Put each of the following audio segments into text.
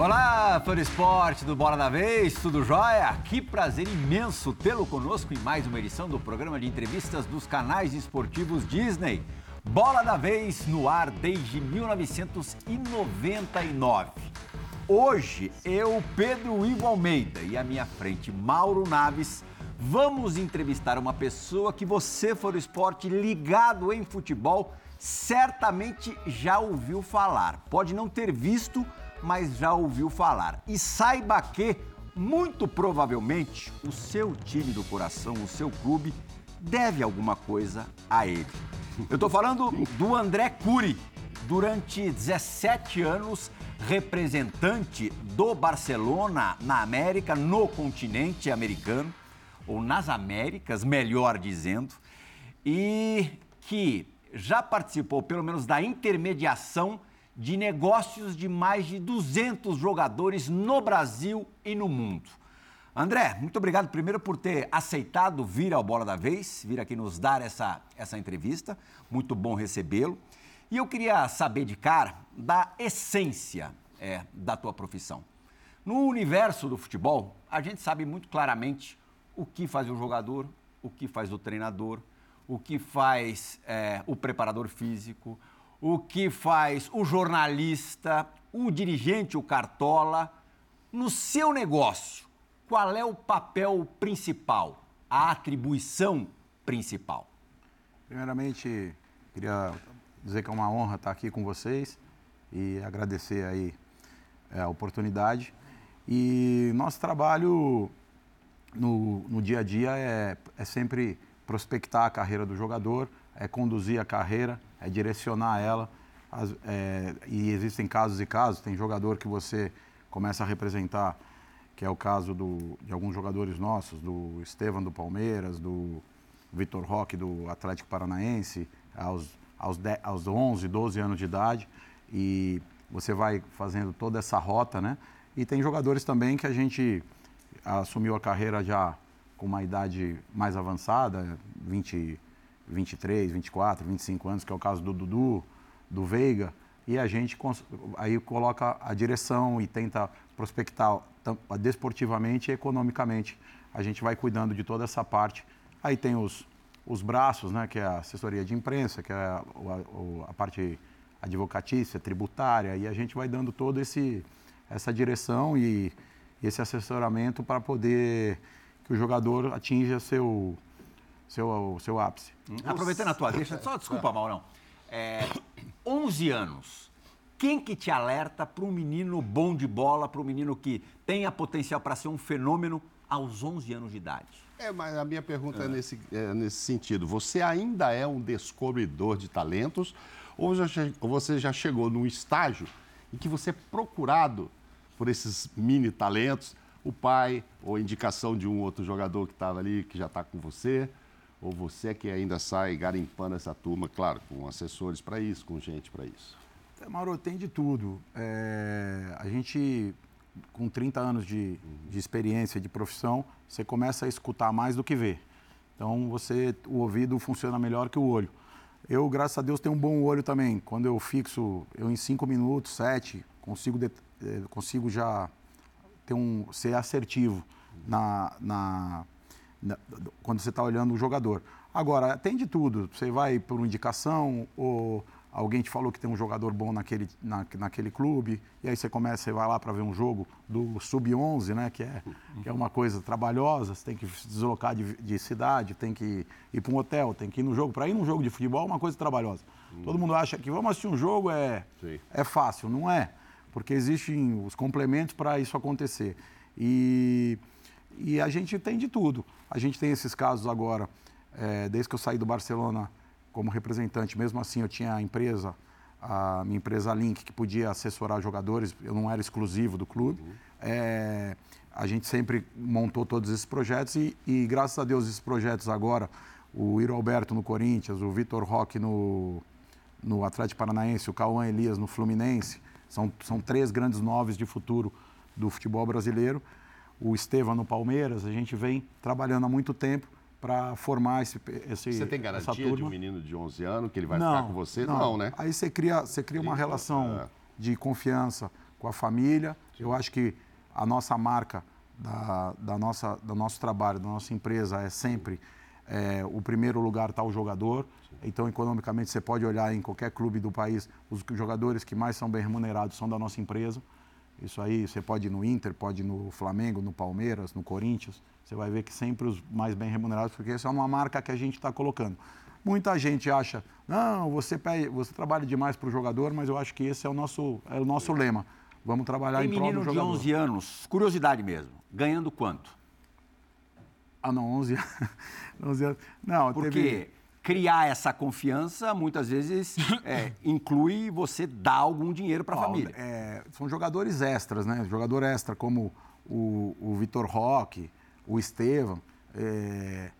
Olá, fã do esporte do Bola da Vez, tudo jóia? Que prazer imenso tê-lo conosco em mais uma edição do programa de entrevistas dos canais esportivos Disney. Bola da Vez no ar desde 1999. Hoje, eu, Pedro Ivo Almeida e à minha frente, Mauro Naves, vamos entrevistar uma pessoa que você, for esporte ligado em futebol, certamente já ouviu falar. Pode não ter visto, mas já ouviu falar. E saiba que, muito provavelmente, o seu time do coração, o seu clube, deve alguma coisa a ele. Eu estou falando do André Cury, durante 17 anos representante do Barcelona na América, no continente americano, ou nas Américas, melhor dizendo, e que já participou, pelo menos, da intermediação de negócios de mais de 200 jogadores no Brasil e no mundo. André, muito obrigado primeiro por ter aceitado vir ao Bola da Vez, vir aqui nos dar essa, essa entrevista. Muito bom recebê-lo. E eu queria saber de cara da essência é, da tua profissão. No universo do futebol, a gente sabe muito claramente o que faz o jogador, o que faz o treinador, o que faz é, o preparador físico, o que faz o jornalista, o dirigente, o cartola. No seu negócio, qual é o papel principal, a atribuição principal? Primeiramente, queria dizer que é uma honra estar aqui com vocês e agradecer aí é, a oportunidade. E nosso trabalho no, no dia a dia é, é sempre prospectar a carreira do jogador, é conduzir a carreira, é direcionar ela. As, é, e existem casos e casos, tem jogador que você começa a representar, que é o caso do, de alguns jogadores nossos, do Estevam do Palmeiras, do Vitor Roque do Atlético Paranaense, aos, aos, 10, aos 11, 12 anos de idade, e você vai fazendo toda essa rota, né? E tem jogadores também que a gente assumiu a carreira já com uma idade mais avançada, 20, 23, 24, 25 anos, que é o caso do Dudu, do Veiga, e a gente aí coloca a direção e tenta prospectar desportivamente e economicamente. A gente vai cuidando de toda essa parte. Aí tem os, os braços, né, que é a assessoria de imprensa, que é a, a, a parte advocatícia, tributária, e a gente vai dando toda essa direção e esse assessoramento para poder que o jogador atinja seu, seu, seu ápice. Aproveitando a tua deixa, só desculpa, Maurão. É, 11 anos. Quem que te alerta para um menino bom de bola, para um menino que tenha potencial para ser um fenômeno aos 11 anos de idade? É, mas a minha pergunta é, é nesse, é nesse sentido. Você ainda é um descobridor de talentos ou, já, ou você já chegou num estágio em que você é procurado por esses mini talentos o pai ou indicação de um outro jogador que estava ali, que já está com você, ou você que ainda sai garimpando essa turma, claro, com assessores para isso, com gente para isso? É, Mauro, tem de tudo. É, a gente, com 30 anos de, de experiência, de profissão, você começa a escutar mais do que ver. Então, você, o ouvido funciona melhor que o olho. Eu, graças a Deus, tenho um bom olho também. Quando eu fixo, eu em cinco minutos, sete, consigo, de, eh, consigo já ter um, ser assertivo na, na quando você está olhando o jogador. Agora, tem de tudo. Você vai por uma indicação ou alguém te falou que tem um jogador bom naquele, na, naquele clube, e aí você começa, você vai lá para ver um jogo do Sub-11, né, que é, que é uma coisa trabalhosa, você tem que se deslocar de, de cidade, tem que ir para um hotel, tem que ir no jogo. Para ir num jogo de futebol é uma coisa trabalhosa. Hum. Todo mundo acha que vamos assistir um jogo é, é fácil, não é porque existem os complementos para isso acontecer. E, e a gente tem de tudo. A gente tem esses casos agora, é, desde que eu saí do Barcelona como representante, mesmo assim eu tinha a empresa, a minha empresa Link, que podia assessorar jogadores, eu não era exclusivo do clube. Uhum. É, a gente sempre montou todos esses projetos e, e, graças a Deus, esses projetos agora, o Iro Alberto no Corinthians, o Vitor Roque no, no Atlético Paranaense, o Cauã Elias no Fluminense, são, são três grandes noves de futuro do futebol brasileiro. O Estevam no Palmeiras, a gente vem trabalhando há muito tempo para formar esse, esse Você tem garantia de um menino de 11 anos que ele vai não, ficar com você? Não, não né? Aí você cria, você cria uma relação é. de confiança com a família. Eu acho que a nossa marca da, da nossa, do nosso trabalho, da nossa empresa é sempre é, o primeiro lugar está o jogador. Então, economicamente, você pode olhar em qualquer clube do país, os jogadores que mais são bem remunerados são da nossa empresa. Isso aí, você pode ir no Inter, pode ir no Flamengo, no Palmeiras, no Corinthians. Você vai ver que sempre os mais bem remunerados, porque essa é uma marca que a gente está colocando. Muita gente acha, não, você, você trabalha demais para o jogador, mas eu acho que esse é o nosso, é o nosso lema. Vamos trabalhar Tem em prol do menino jogador. de 11 anos, curiosidade mesmo, ganhando quanto? Ah, não, 11 anos. 11 anos. Não, Porque teve... criar essa confiança muitas vezes é, inclui você dar algum dinheiro para a família. é, são jogadores extras, né? Jogador extra como o, o Vitor Roque, o Estevam. é,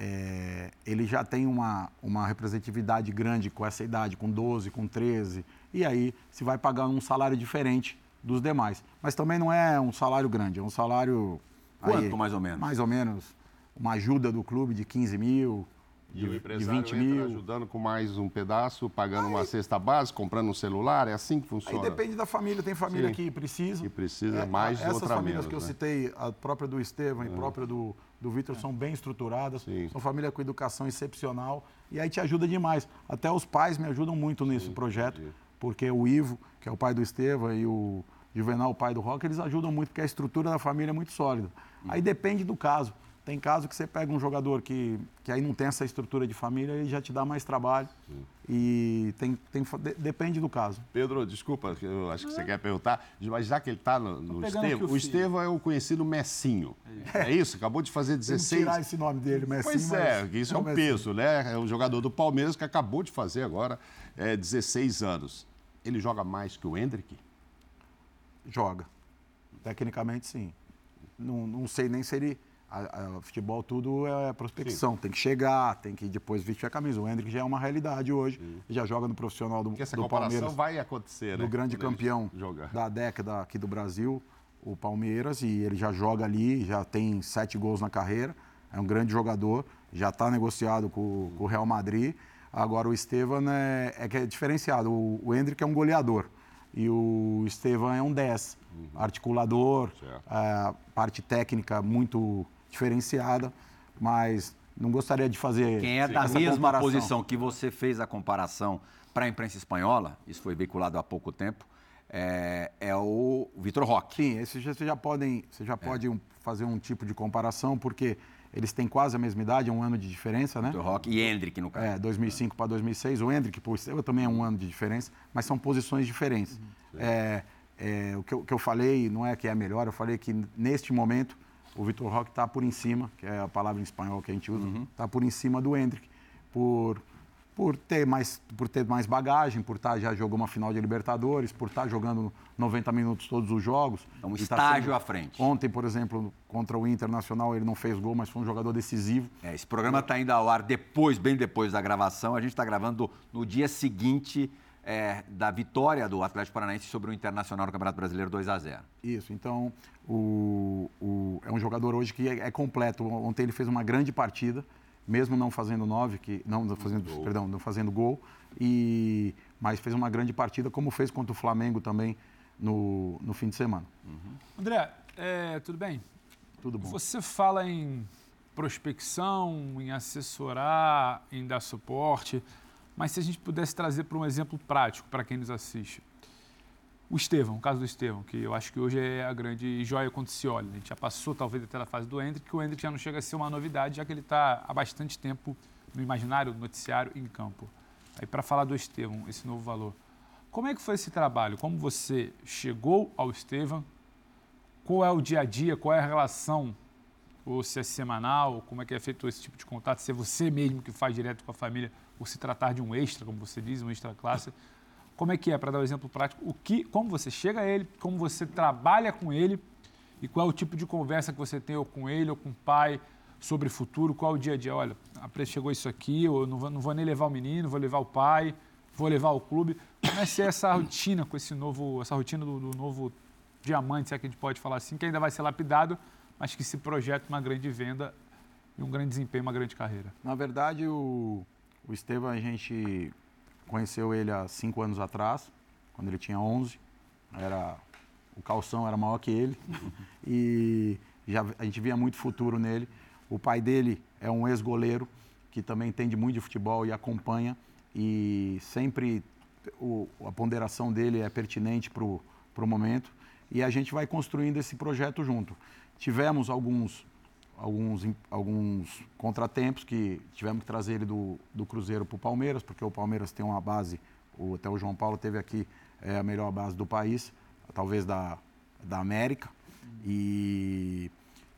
é, ele já tem uma, uma representatividade grande com essa idade, com 12, com 13. E aí se vai pagar um salário diferente dos demais. Mas também não é um salário grande, é um salário. Quanto, mais ou menos? Mais ou menos. Uma ajuda do clube de 15 mil, E de, o de empresário 20 entra mil. ajudando com mais um pedaço, pagando uma cesta base, comprando um celular, é assim que Aí funciona. depende da família, tem família Sim. que precisa. Que precisa mais e Essas outra famílias menos, que eu né? citei, a própria do Estevam e a própria do, do Vitor, são bem estruturadas. Sim. São família com educação excepcional. E aí te ajuda demais. Até os pais me ajudam muito nesse projeto, porque o Ivo, que é o pai do Estevam, e o Juvenal, o pai do Rock, eles ajudam muito, porque a estrutura da família é muito sólida. Aí depende do caso. Tem caso que você pega um jogador que, que aí não tem essa estrutura de família e já te dá mais trabalho. E tem, tem, de- depende do caso. Pedro, desculpa, eu acho que você quer perguntar, mas já que ele está no, no Estevão, o o. Estevão é o conhecido Messinho. É isso? Acabou de fazer Tem que 16. tirar esse nome dele, Messi. Pois é, isso é o um Messi. peso, né? É um jogador do Palmeiras que acabou de fazer agora é, 16 anos. Ele joga mais que o Hendrick? Joga. Tecnicamente, sim. Não, não sei nem se ele. A, a- futebol tudo é prospecção. Tem que chegar, tem que depois vestir a camisa. O Hendrick já é uma realidade hoje. Já joga no profissional do, Porque essa do comparação Palmeiras. vai acontecer, né? do grande Quando campeão da década aqui do Brasil, o Palmeiras, e ele já joga ali, já tem sete gols na carreira, é um grande jogador, já está negociado com, com o Real Madrid. Agora o Estevam é, é que é diferenciado, o, o Hendrick é um goleador e o Estevam é um 10, articulador, Certo. é, parte técnica muito diferenciada, mas não gostaria de fazer Quem é da mesma comparação. posição que você fez a comparação para a imprensa espanhola, isso foi veiculado há pouco tempo, é, é o Vitor Roque. Sim, esse já- já podem, você já pode um- fazer um tipo de comparação, porque eles têm quase a mesma idade, é um ano de diferença, né? Vitor Roque e Hendrick, no caso. É, 2005 para 2006. O Hendrick, por Estevam, também é um ano de diferença, mas são posições diferentes. É, é, o que eu, que eu falei não é que é melhor, eu falei que neste momento o Vitor Roque está por em cima, que é a palavra em espanhol que a gente usa, está por em cima do Hendrick, por, por, ter, mais, por ter mais bagagem, por estar já jogou uma final de Libertadores, por estar jogando 90 minutos todos os jogos. É um E tá estágio sendo- à frente. Ontem, por exemplo, contra o Internacional, ele não fez gol, mas foi um jogador decisivo. É, esse programa está indo ao ar depois, bem depois da gravação. A gente está gravando no dia seguinte é, da vitória do Atlético Paranaense sobre o Internacional no Campeonato Brasileiro 2 a 0 Isso, então o, o- é um jogador hoje que é, é completo. Ontem ele fez uma grande partida, mesmo não fazendo nove, que, não fazendo, perdão, não fazendo gol, e, mas fez uma grande partida, como fez contra o Flamengo também no, no fim de semana. André, é, tudo bem? Tudo bom. Você fala em prospecção, em assessorar, em dar suporte, mas se a gente pudesse trazer para um exemplo prático para quem nos assiste. O Estevão, o caso do Estevão, que eu acho que hoje é a grande joia quando se olha. A gente já passou talvez até da fase do Hendrick, que o Hendrick já não chega a ser uma novidade, já que ele está há bastante tempo no imaginário, no noticiário, em campo. Aí para falar do Estevão, esse novo valor. Como é que foi esse trabalho? Como você chegou ao Estevão? Qual é o dia a dia? Qual é a relação? Ou se é semanal? Como é que é feito esse tipo de contato? Se é você mesmo que faz direto com a família, ou se tratar de um extra, como você diz, um extra classe. Como é que é, para dar um exemplo prático, o que, como você chega a ele, como você trabalha com ele e qual é o tipo de conversa que você tem ou com ele ou com o pai sobre futuro, qual é o dia a dia? Olha, chegou isso aqui, eu não vou, não vou nem levar o menino, vou levar o pai, vou levar o clube. Como é que é essa rotina com esse novo, essa rotina do, do novo diamante, se é que a gente pode falar assim, que ainda vai ser lapidado, mas que se projeta uma grande venda e um grande desempenho, uma grande carreira. Na verdade, o, o Estevam, a gente conheceu ele há cinco anos atrás, quando ele tinha 11. Era o calção era maior que ele e já, a gente via muito futuro nele. O pai dele é um ex-goleiro que também entende muito de futebol e acompanha e sempre o, a ponderação dele é pertinente para o momento e a gente vai construindo esse projeto junto. Tivemos alguns, alguns, alguns contratempos que tivemos que trazer ele do, do Cruzeiro para o Palmeiras, porque o Palmeiras tem uma base, o, até o João Paulo teve aqui é, a melhor base do país, talvez da, da América. E,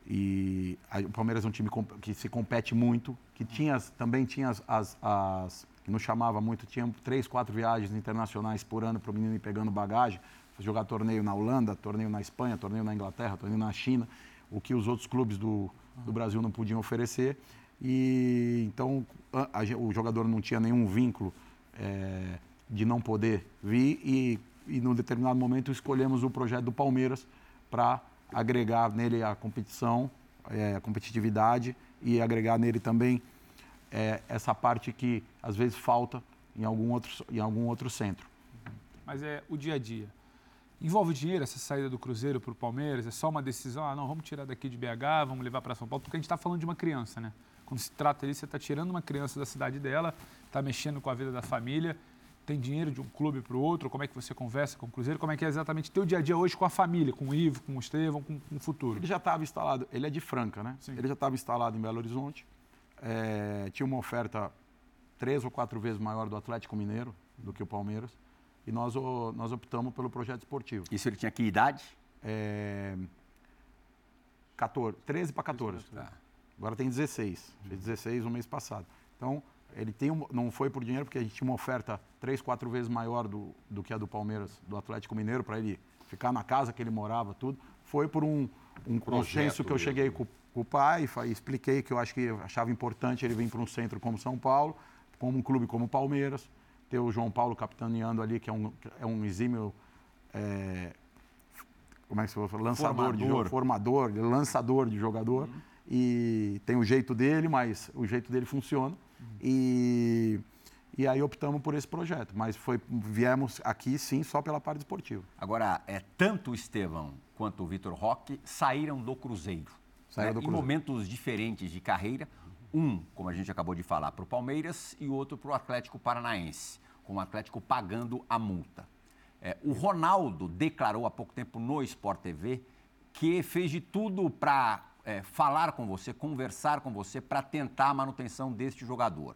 e a, o Palmeiras é um time que se compete muito, que tinha, também tinha as, as, as que nos chamava muito, tinha três, quatro viagens internacionais por ano para o menino ir pegando bagagem jogar torneio na Holanda, torneio na Espanha, torneio na Inglaterra, torneio na China, o que os outros clubes do, do Brasil não podiam oferecer. E então a, a, o jogador não tinha nenhum vínculo é, de não poder vir e, e num determinado momento escolhemos o projeto do Palmeiras para agregar nele a competição, é, a competitividade e agregar nele também é, essa parte que às vezes falta em algum outro, em algum outro centro. Mas é o dia a dia. Envolve dinheiro essa saída do Cruzeiro para o Palmeiras? É só uma decisão? Ah, não, vamos tirar daqui de BH, vamos levar para São Paulo, porque a gente está falando de uma criança, né? Quando se trata disso, você está tirando uma criança da cidade dela, está mexendo com a vida da família, tem dinheiro de um clube para o outro, como é que você conversa com o Cruzeiro, como é que é exatamente teu dia a dia hoje com a família, com o Ivo, com o Estevão, com, com o futuro? Ele já estava instalado, ele é de Franca, né? Sim. Ele já estava instalado em Belo Horizonte, é, tinha uma oferta três ou quatro vezes maior do Atlético Mineiro do que o Palmeiras e nós, nós optamos pelo projeto esportivo. Isso ele tinha que idade? É, 14, 13 para 14. Tá. Agora tem 16. Fez 16 no mês passado. Então, ele tem um, não foi por dinheiro, porque a gente tinha uma oferta três, quatro vezes maior do, do que a do Palmeiras, do Atlético Mineiro, para ele ficar na casa que ele morava, tudo. Foi por um, um consenso que eu cheguei com, com o pai e expliquei que eu acho que achava importante ele vir para um centro como São Paulo, como um clube como o Palmeiras ter o João Paulo capitaneando ali, que é um, é um exímio. É, como é que se fala? Lançador formador. de formador, lançador de jogador. Uhum. E tem o jeito dele, mas o jeito dele funciona. Uhum. E, e aí optamos por esse projeto. Mas foi, viemos aqui, sim, só pela parte esportiva. Agora, é, tanto o Estevão quanto o Vitor Roque saíram do Cruzeiro. Saíram né? do Cruzeiro. Em momentos diferentes de carreira. Um, como a gente acabou de falar, para o Palmeiras e o outro para o Atlético Paranaense com o Atlético pagando a multa. É, o Ronaldo declarou há pouco tempo no Sport TV que fez de tudo para é, falar com você, conversar com você, para tentar a manutenção deste jogador.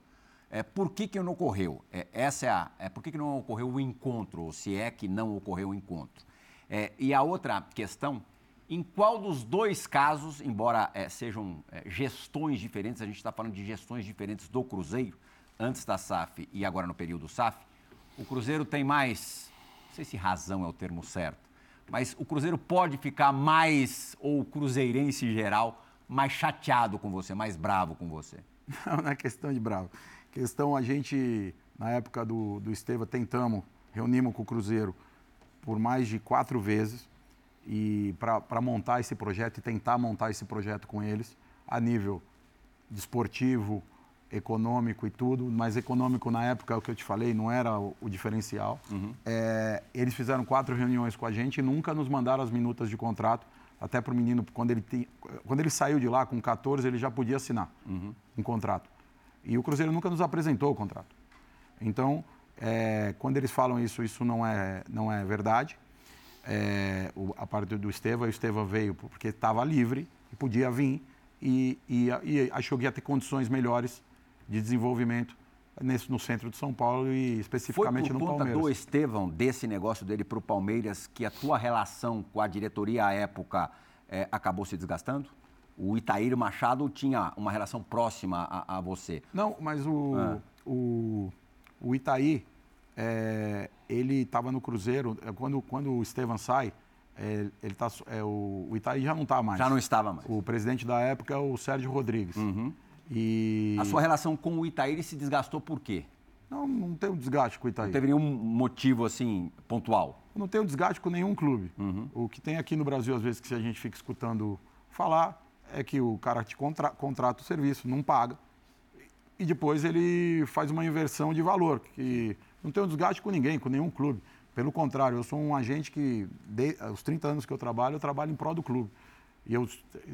É, por que, que não ocorreu? É, essa é a, é, por que, que não ocorreu o encontro, ou se é que não ocorreu o encontro? É, e a outra questão, em qual dos dois casos, embora é, sejam é, gestões diferentes, a gente está falando de gestões diferentes do Cruzeiro, antes da SAF e agora no período SAF, o Cruzeiro tem mais, não sei se razão é o termo certo, mas o Cruzeiro pode ficar mais, ou o cruzeirense em geral, mais chateado com você, mais bravo com você? Não, não é questão de bravo. Questão, a gente, na época do, do Esteva, tentamos, reunimos com o Cruzeiro por mais de quatro vezes e para montar esse projeto e tentar montar esse projeto com eles a nível desportivo, econômico e tudo, mas econômico na época, é o que eu te falei, não era o, o diferencial. Uhum. É, eles fizeram quatro reuniões com a gente e nunca nos mandaram as minutas de contrato, até para o menino, quando ele, quando ele saiu de lá com 14, ele já podia assinar uhum. um contrato. E o Cruzeiro nunca nos apresentou o contrato. Então, é, quando eles falam isso, isso não é, não é verdade. É, o, a parte do Esteva, o Esteva veio porque estava livre podia vir e, e, e achou que ia ter condições melhores de desenvolvimento nesse, no centro de São Paulo e especificamente no Palmeiras. Foi por conta do Estevão, desse negócio dele para o Palmeiras, que a tua relação com a diretoria à época é, acabou se desgastando? O Itaíro Machado tinha uma relação próxima a, a você. Não, mas o, ah. o, o Itaí, é, ele estava no Cruzeiro, é, quando, quando o Estevam sai, é, ele tá, é, o, o Itaí já não está mais. Já não estava mais. O presidente da época é o Sérgio Rodrigues. Uhum. E... A sua relação com o Itaí se desgastou por quê? Não, não tem um desgaste com o Itaí. Não teve nenhum motivo assim pontual? não tenho desgaste com nenhum clube. Uhum. O que tem aqui no Brasil, às vezes, que a gente fica escutando falar, é que o cara te contra contrata o serviço, não paga. E depois ele faz uma inversão de valor. Que não um desgaste com ninguém, com nenhum clube. Pelo contrário, eu sou um agente que, de, os 30 anos que eu trabalho, eu trabalho em prol do clube. E eu,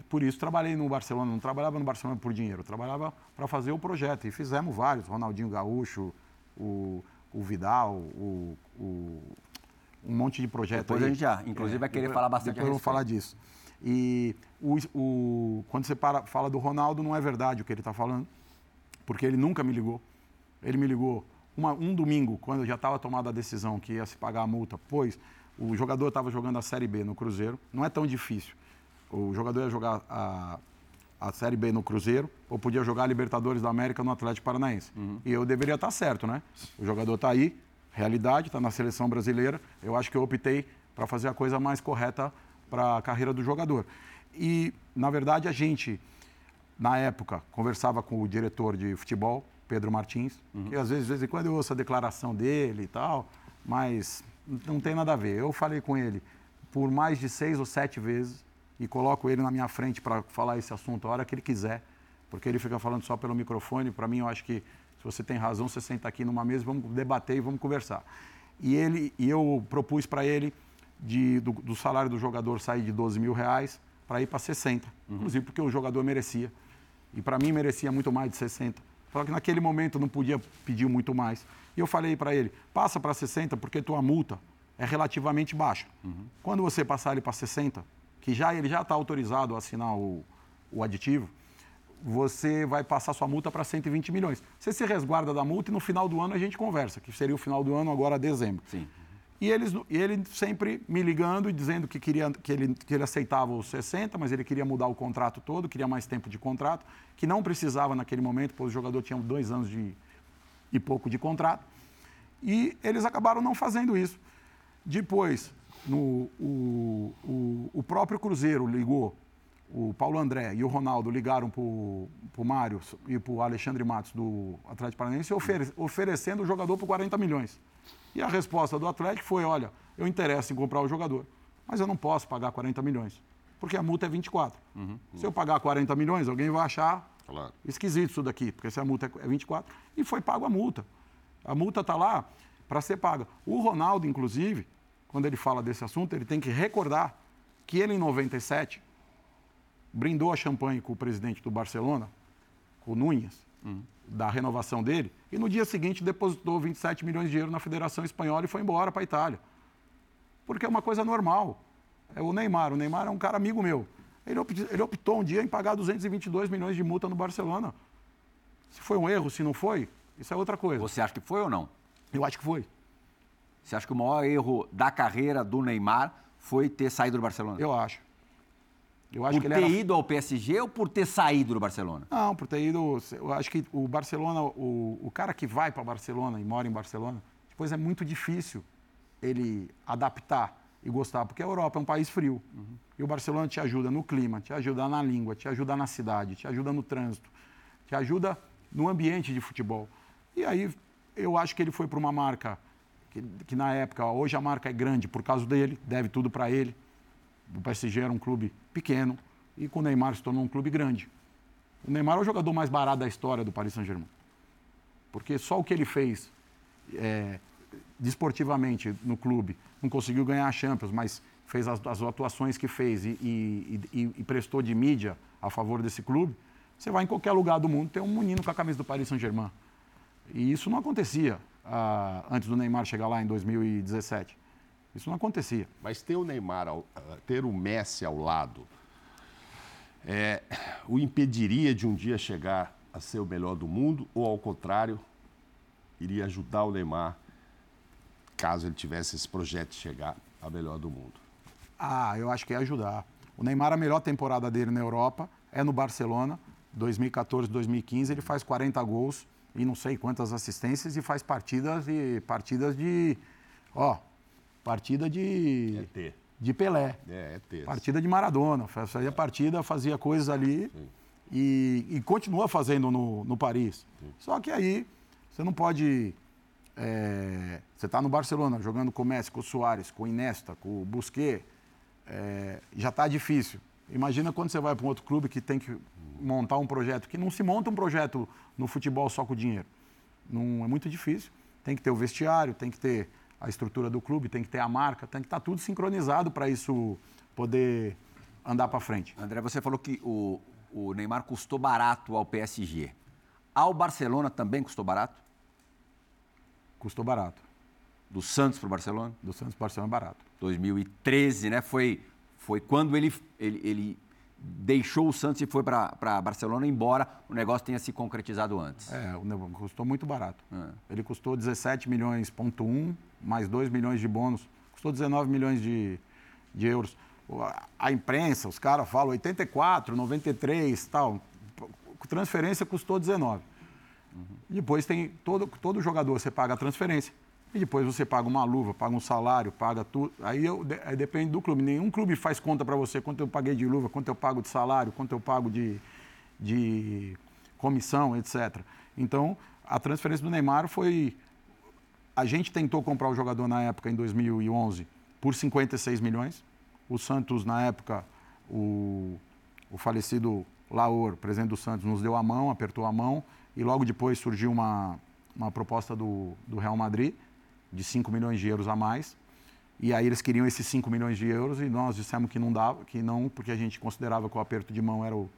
por isso, trabalhei no Barcelona. Não trabalhava no Barcelona por dinheiro, trabalhava para fazer o projeto. E fizemos vários: Ronaldinho Gaúcho, o, o Vidal, o, o, um monte de projetos. Depois aí. a gente já, inclusive, vai querer falar bastante Depois eu vou falar disso. E o, o, quando você para, fala do Ronaldo, não é verdade o que ele está falando, porque ele nunca me ligou. Ele me ligou uma- um domingo, quando já estava tomada a decisão que ia se pagar a multa, pois o jogador estava jogando a Série B no Cruzeiro. Não é tão difícil. O jogador ia jogar a, a Série B no Cruzeiro ou podia jogar a Libertadores da América no Atlético Paranaense. E eu deveria estar certo, né? O jogador está aí, realidade, está na seleção brasileira. Eu acho que eu optei para fazer a coisa mais correta para a carreira do jogador. E, na verdade, a gente, na época, conversava com o diretor de futebol, Pedro Martins, que às vezes, de vez em quando eu ouço a declaração dele e tal, mas não tem nada a ver. Eu falei com ele por mais de seis ou sete vezes e coloco ele na minha frente para falar esse assunto a hora que ele quiser, porque ele fica falando só pelo microfone. Para mim, eu acho que se você tem razão, você senta aqui numa mesa, vamos debater e vamos conversar. E ele e eu propus para ele de, do, do salário do jogador sair de 12 mil reais para ir para 60, inclusive porque o jogador merecia. E para mim merecia muito mais de 60. Só que naquele momento não podia pedir muito mais. E eu falei para ele: passa para 60 porque tua multa é relativamente baixa. Quando você passar ele para 60, que já ele já está autorizado a assinar o, o aditivo, você vai passar sua multa para 120 milhões. Você se resguarda da multa e no final do ano a gente conversa, que seria o final do ano agora dezembro. Sim. E eles, e ele sempre me ligando e dizendo que, queria, que, ele, que ele aceitava os 60, mas ele queria mudar o contrato todo, queria mais tempo de contrato, que não precisava naquele momento, pois o jogador tinha dois anos de, e pouco de contrato. E eles acabaram não fazendo isso. Depois, no, o, o, o próprio Cruzeiro ligou, o Paulo André e o Ronaldo ligaram para o Mário e para o Alexandre Matos do Atlético Paranaense ofere, oferecendo o jogador por 40 milhões. E a resposta do Atlético foi: olha, eu interesso em comprar o jogador, mas eu não posso pagar 40 milhões, porque a multa é 24. Se eu pagar 40 milhões, alguém vai achar Claro. esquisito isso daqui, porque se a multa é 24, e foi pago a multa. A multa está lá para ser paga. O Ronaldo, inclusive, quando ele fala desse assunto, ele tem que recordar que ele, em 97, brindou a champanhe com o presidente do Barcelona, com o Núñez, da renovação dele, e no dia seguinte depositou 27 milhões de euros na Federação Espanhola e foi embora para a Itália. Porque é uma coisa normal. É o Neymar. O Neymar é um cara amigo meu. Ele optou, ele optou um dia em pagar 222 milhões de multa no Barcelona. Se foi um erro, se não foi, isso é outra coisa. Você acha que foi ou não? Eu acho que foi. Você acha que o maior erro da carreira do Neymar foi ter saído do Barcelona? Eu acho. Eu acho por que ter era... ido ao PSG ou por ter saído do Barcelona? Não, por ter ido. Eu acho que o Barcelona, o, o cara que vai para Barcelona e mora em Barcelona, depois é muito difícil ele adaptar e gostar, porque a Europa é um país frio. E o Barcelona te ajuda no clima, te ajuda na língua, te ajuda na cidade, te ajuda no trânsito, te ajuda no ambiente de futebol. E aí eu acho que ele foi para uma marca que, que na época, hoje a marca é grande por causa dele, deve tudo para ele. O PSG era um clube pequeno e com o Neymar se tornou um clube grande. O Neymar é o jogador mais barato da história do Paris Saint-Germain. Porque só o que ele fez é, desportivamente no clube, não conseguiu ganhar a Champions, mas fez as, as atuações que fez e, e- e- e prestou de mídia a favor desse clube, você vai em qualquer lugar do mundo tem um menino com a camisa do Paris Saint-Germain. E isso não acontecia ah, antes do Neymar chegar lá em 2017. Isso não acontecia. Mas ter o Neymar, ao- ah, ter o Messi ao lado, é, o impediria de um dia chegar a ser o melhor do mundo ou, ao contrário, iria ajudar o Neymar caso ele tivesse esse projeto de chegar a melhor do mundo? Ah, eu acho que ia ajudar. O Neymar, a melhor temporada dele na Europa é no Barcelona, 2014, 2015. Ele faz 40 gols e não sei quantas assistências e faz partidas e partidas de. Ó, partida de. É ter. De Pelé. É, é ter. Partida de Maradona. Fazia partida, fazia coisas ali e, e continua fazendo no, no Paris. Só que aí você não pode. é, você está no Barcelona jogando com o Messi, com o Soares, com o Iniesta, com o Busquets. é, já está difícil. Imagina quando você vai para um outro clube que tem que montar um projeto, que não se monta um projeto no futebol só com dinheiro. Não, é muito difícil. Tem que ter o vestiário, tem que ter a estrutura do clube, tem que ter a marca, tem que estar tudo sincronizado para isso poder andar para frente. André, você falou que o, o Neymar custou barato ao PSG. Ao Barcelona também custou barato? Custou barato. Do Santos para o Barcelona? Do Santos para o Barcelona é barato. 2013, né? Foi, foi quando ele, ele, ele deixou o Santos e foi para Barcelona, embora o negócio tenha se concretizado antes. É, o negócio custou muito barato. É. Ele custou 17 milhões, ponto um, mais 2 milhões de bônus. Custou 19 milhões de, de euros. A imprensa, os caras falam 84, 93, tal. Transferência custou 19. Uhum. Depois tem todo, todo jogador, você paga a transferência. E depois você paga uma luva, paga um salário, paga tudo. Aí, eu, depende do clube. Nenhum clube faz conta para você quanto eu paguei de luva, quanto eu pago de salário, quanto eu pago de, de comissão, etc. Então, a transferência do Neymar foi. A gente tentou comprar o jogador na época, em 2011, por 56 milhões. O Santos, na época, o, o falecido Laor, presidente do Santos, nos deu a mão, apertou a mão. E logo depois surgiu uma, uma proposta do, do Real Madrid de 5 milhões de euros a mais. E aí eles queriam esses 5 milhões de euros e nós dissemos que não dava, que não, porque a gente considerava que o aperto de mão era o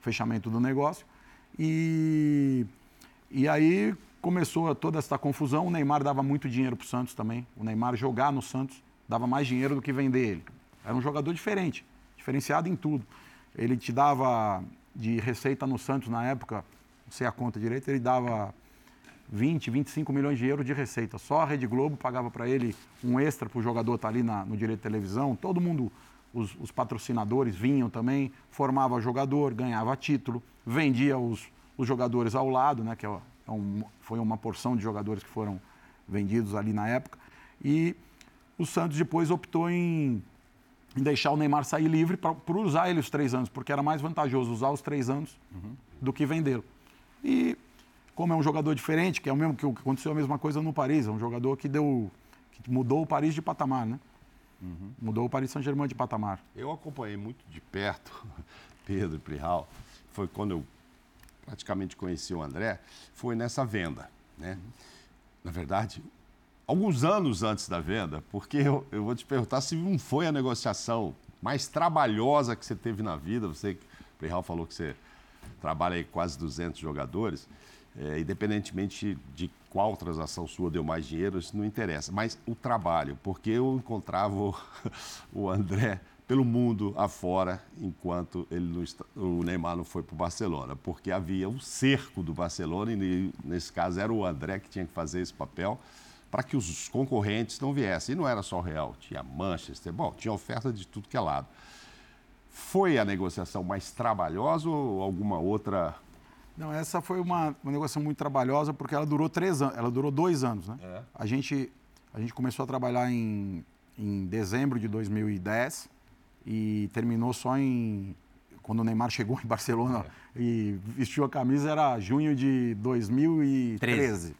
fechamento do negócio. E, e aí começou toda essa confusão. O Neymar dava muito dinheiro para o Santos também. O Neymar jogar no Santos dava mais dinheiro do que vender ele. Era um jogador diferente, diferenciado em tudo. Ele te dava de receita no Santos na época, não sei a conta direito, ele dava 20, 25 milhões de euros de receita. Só a Rede Globo pagava para ele um extra para o jogador estar tá ali na, no direito de televisão. Todo mundo, os, os, patrocinadores vinham também, formava jogador, ganhava título, vendia os, os jogadores ao lado, né, que é, é um, foi uma porção de jogadores que foram vendidos ali na época. E o Santos depois optou em, em deixar o Neymar sair livre para usar ele os três anos, porque era mais vantajoso usar os três anos uhum. do que vendê-lo. E como é um jogador diferente, que é o mesmo que aconteceu a mesma coisa no Paris, é um jogador que deu que mudou o Paris de patamar, né? Uhum. Mudou o Paris Saint-Germain de patamar. Eu acompanhei muito de perto Pedro Prihal, foi quando eu praticamente conheci o André, foi nessa venda, né? Uhum. Na verdade, alguns anos antes da venda, porque eu, eu vou te perguntar se não foi a negociação mais trabalhosa que você teve na vida, você, Prihal falou que você trabalha aí quase 200 jogadores, é, independentemente de qual transação sua deu mais dinheiro, isso não interessa. Mas o trabalho, porque eu encontrava o, o André pelo mundo afora, enquanto ele não, o Neymar não foi para o Barcelona, porque havia um cerco do Barcelona e nesse caso era o André que tinha que fazer esse papel para que os concorrentes não viessem. E não era só o Real, tinha Manchester, bom, tinha oferta de tudo que é lado. Foi a negociação mais trabalhosa ou alguma outra não, essa foi uma, uma negociação muito trabalhosa porque ela durou três anos, ela durou dois anos, né? É. A, gente, a gente começou a trabalhar em, em dezembro de 2010 e terminou só em quando o Neymar chegou em Barcelona é. e vestiu a camisa era junho de 2013 13.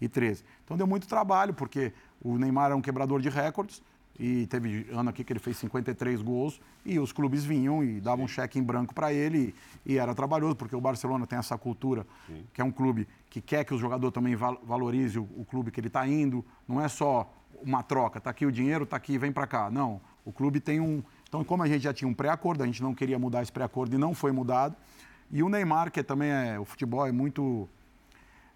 e 13. Então deu muito trabalho porque o Neymar é um quebrador de recordes e teve ano aqui que ele fez 53 gols e os clubes vinham e davam um cheque em branco para ele e, e, era trabalhoso, porque o Barcelona tem essa cultura, Sim. que é um clube que quer que o jogador também valorize o, o clube que ele está indo, não é só uma troca, está aqui o dinheiro, está aqui, vem para cá. Não, o clube tem um... Então, como a gente já tinha um pré-acordo, a gente não queria mudar esse pré-acordo e não foi mudado. E o Neymar, que também é... O futebol é muito,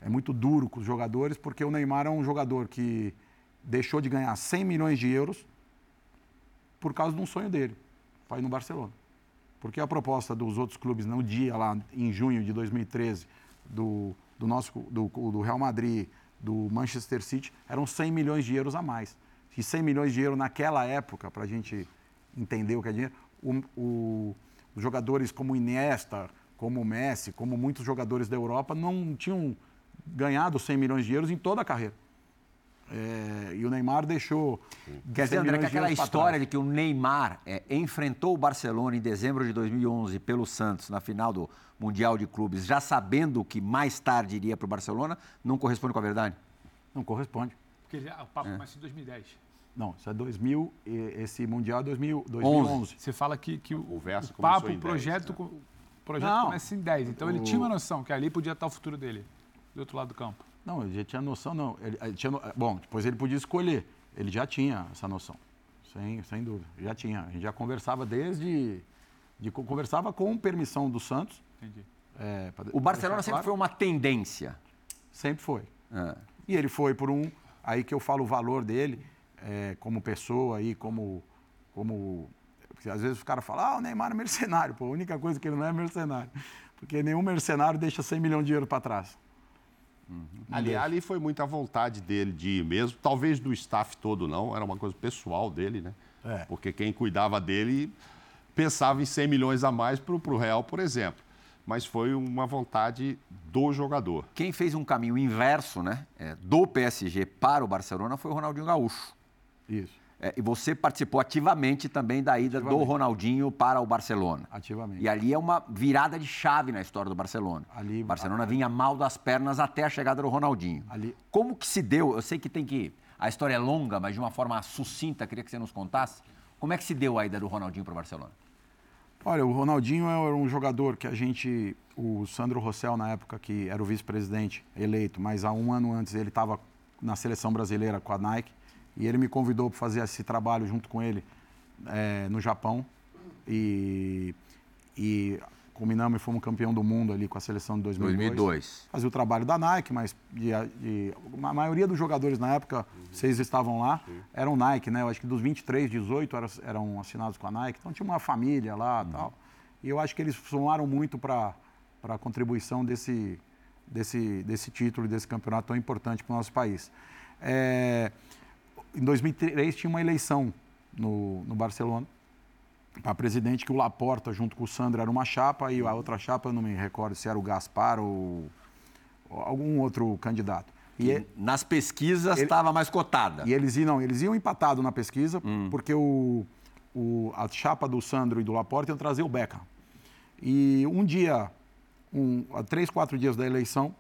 é muito duro com os jogadores, porque o Neymar é um jogador que deixou de ganhar 100 milhões de euros por causa de um sonho dele, ir no Barcelona. Porque a proposta dos outros clubes no dia lá em junho de 2013 do, do nosso do, do Real Madrid, do Manchester City, eram 100 milhões de euros a mais. E 100 milhões de euros naquela época, para a gente entender o que é dinheiro, o, o, os jogadores como Iniesta, como Messi, como muitos jogadores da Europa, não tinham ganhado 100 milhões de euros em toda a carreira. É, e o Neymar deixou. Quer dizer, André, que aquela história de que o Neymar é, enfrentou o Barcelona em dezembro de 2011 pelo Santos na final do Mundial de Clubes, já sabendo que mais tarde iria para o Barcelona, não corresponde com a verdade? Não corresponde. Porque já, o papo é. começa em 2010. Não, isso é 2000, esse Mundial é 2000, 2011. Você fala que, que o, o, verso o papo, o projeto, 10, né? o projeto não, começa em 10. Então o... ele tinha uma noção que ali podia estar o futuro dele, do outro lado do campo. Não, ele já tinha noção, não. Ele, ele tinha, bom, depois ele podia escolher. ele já tinha essa noção, sem, sem dúvida, já tinha. A gente já conversava desde, de, conversava com permissão do Santos. Entendi. É, o Barcelona sempre claro. foi uma tendência. Sempre foi. É. E ele foi por um, aí que eu falo o valor dele é, como pessoa aí, como, como porque às vezes o cara fala, ah, o Neymar é mercenário. Pô, a única coisa que ele não é mercenário. Porque nenhum mercenário deixa 100 milhões de euros para trás. Uhum. Ali, ali foi muita vontade dele de ir mesmo. Talvez do staff todo não, era uma coisa pessoal dele, né? É. Porque quem cuidava dele pensava em 100 milhões a mais para o Real, por exemplo. Mas foi uma vontade do jogador. Quem fez um caminho inverso, né, é, do PSG para o Barcelona foi o Ronaldinho Gaúcho. Isso. É, e você participou ativamente também da ida do Ronaldinho para o Barcelona. Ativamente. E ali é uma virada de chave na história do Barcelona. Ali, Barcelona ali, vinha mal das pernas até a chegada do Ronaldinho. Ali. Como que se deu? Eu sei que tem que. A história é longa, mas de uma forma sucinta, queria que você nos contasse. Como é que se deu a ida do Ronaldinho para o Barcelona? Olha, o Ronaldinho era um jogador que a gente. O Sandro Rossell, na época que era o vice-presidente eleito, mas há um ano antes ele estava na seleção brasileira com a Nike. E ele me convidou para fazer esse trabalho junto com ele é, no Japão. E, e combinamos e fomos campeão do mundo ali com a seleção de 2002. 2002. Fazia o trabalho da Nike, mas de, de, a maioria dos jogadores na época, vocês estavam lá, eram Nike, né? Eu acho que dos 23, 18 eram, eram assinados com a Nike. Então tinha uma família lá e uhum. tal. E eu acho que eles somaram muito para a contribuição desse, desse, desse título e desse campeonato tão importante para o nosso país. É, em 2003 tinha uma eleição no, no Barcelona para presidente que o Laporta junto com o Sandro era uma chapa e a outra chapa eu não me recordo se era o Gaspar ou, ou algum outro candidato. E ele, nas pesquisas estava mais cotada. E eles iam, não, eles iam empatado na pesquisa hum. porque o, o, a chapa do Sandro e do Laporta iam trazer o Beckham. E um dia, um, três, quatro dias da eleição,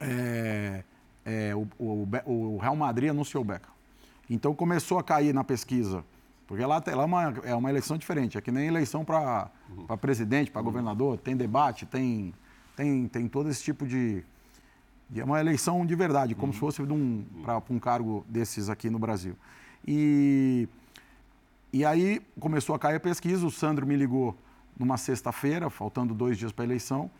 é, é, o, o, o Real Madrid anunciou o Beckham. Então começou a cair na pesquisa. Porque lá, lá é, uma, é uma eleição diferente, é que nem eleição para uhum. presidente, para governador, tem debate, tem, tem, tem todo esse tipo de, de. É uma eleição de verdade, como uhum. se fosse um, para um cargo desses aqui no Brasil. E, e aí começou a cair a pesquisa, o Sandro me ligou numa sexta-feira, faltando dois dias para a eleição,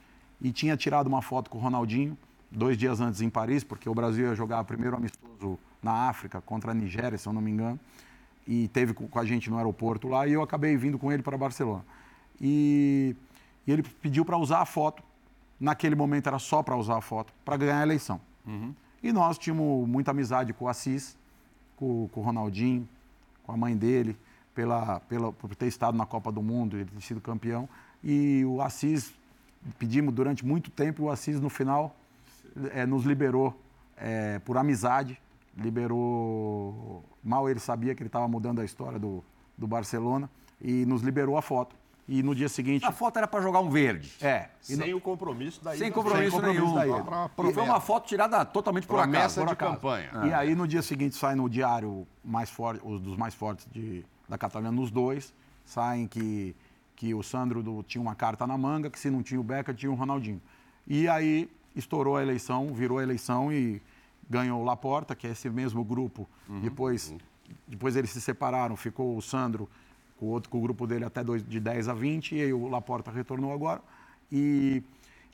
e tinha tirado uma foto com o Ronaldinho, dois dias antes em Paris, porque o Brasil ia jogar primeiro amistoso na África, contra a Nigéria, se eu não me engano, e teve com a gente no aeroporto lá, e eu acabei vindo com ele para Barcelona. E, e ele pediu para usar a foto, naquele momento era só para usar a foto, para ganhar a eleição. Uhum. E nós tínhamos muita amizade com o Assis, com, com o Ronaldinho, com a mãe dele, pela, pela, por ter estado na Copa do Mundo, ele ter sido campeão. E o Assis, pedimos durante muito tempo, o Assis no final é, nos liberou é, por amizade liberou. Mal ele sabia que ele estava mudando a história do, do Barcelona e nos liberou a foto. E no dia seguinte. A foto era para jogar um verde. É. Sem no... o compromisso da Sem compromisso, Sem compromisso nenhum. Da E foi uma foto tirada totalmente por Promessa acaso. Por de campanha. E aí no dia seguinte sai no diário mais forte, os dos mais fortes de, da Catalunha, nos dois, saem que, que o Sandro do, tinha uma carta na manga, que se não tinha o Beca, tinha o Ronaldinho. E aí estourou a eleição, virou a eleição e ganhou o Laporta, que é esse mesmo grupo. Uhum, depois, uhum. depois eles se separaram, ficou o Sandro com o, outro, com o grupo dele até dois, de 10 a 20, e aí o Laporta retornou agora. E,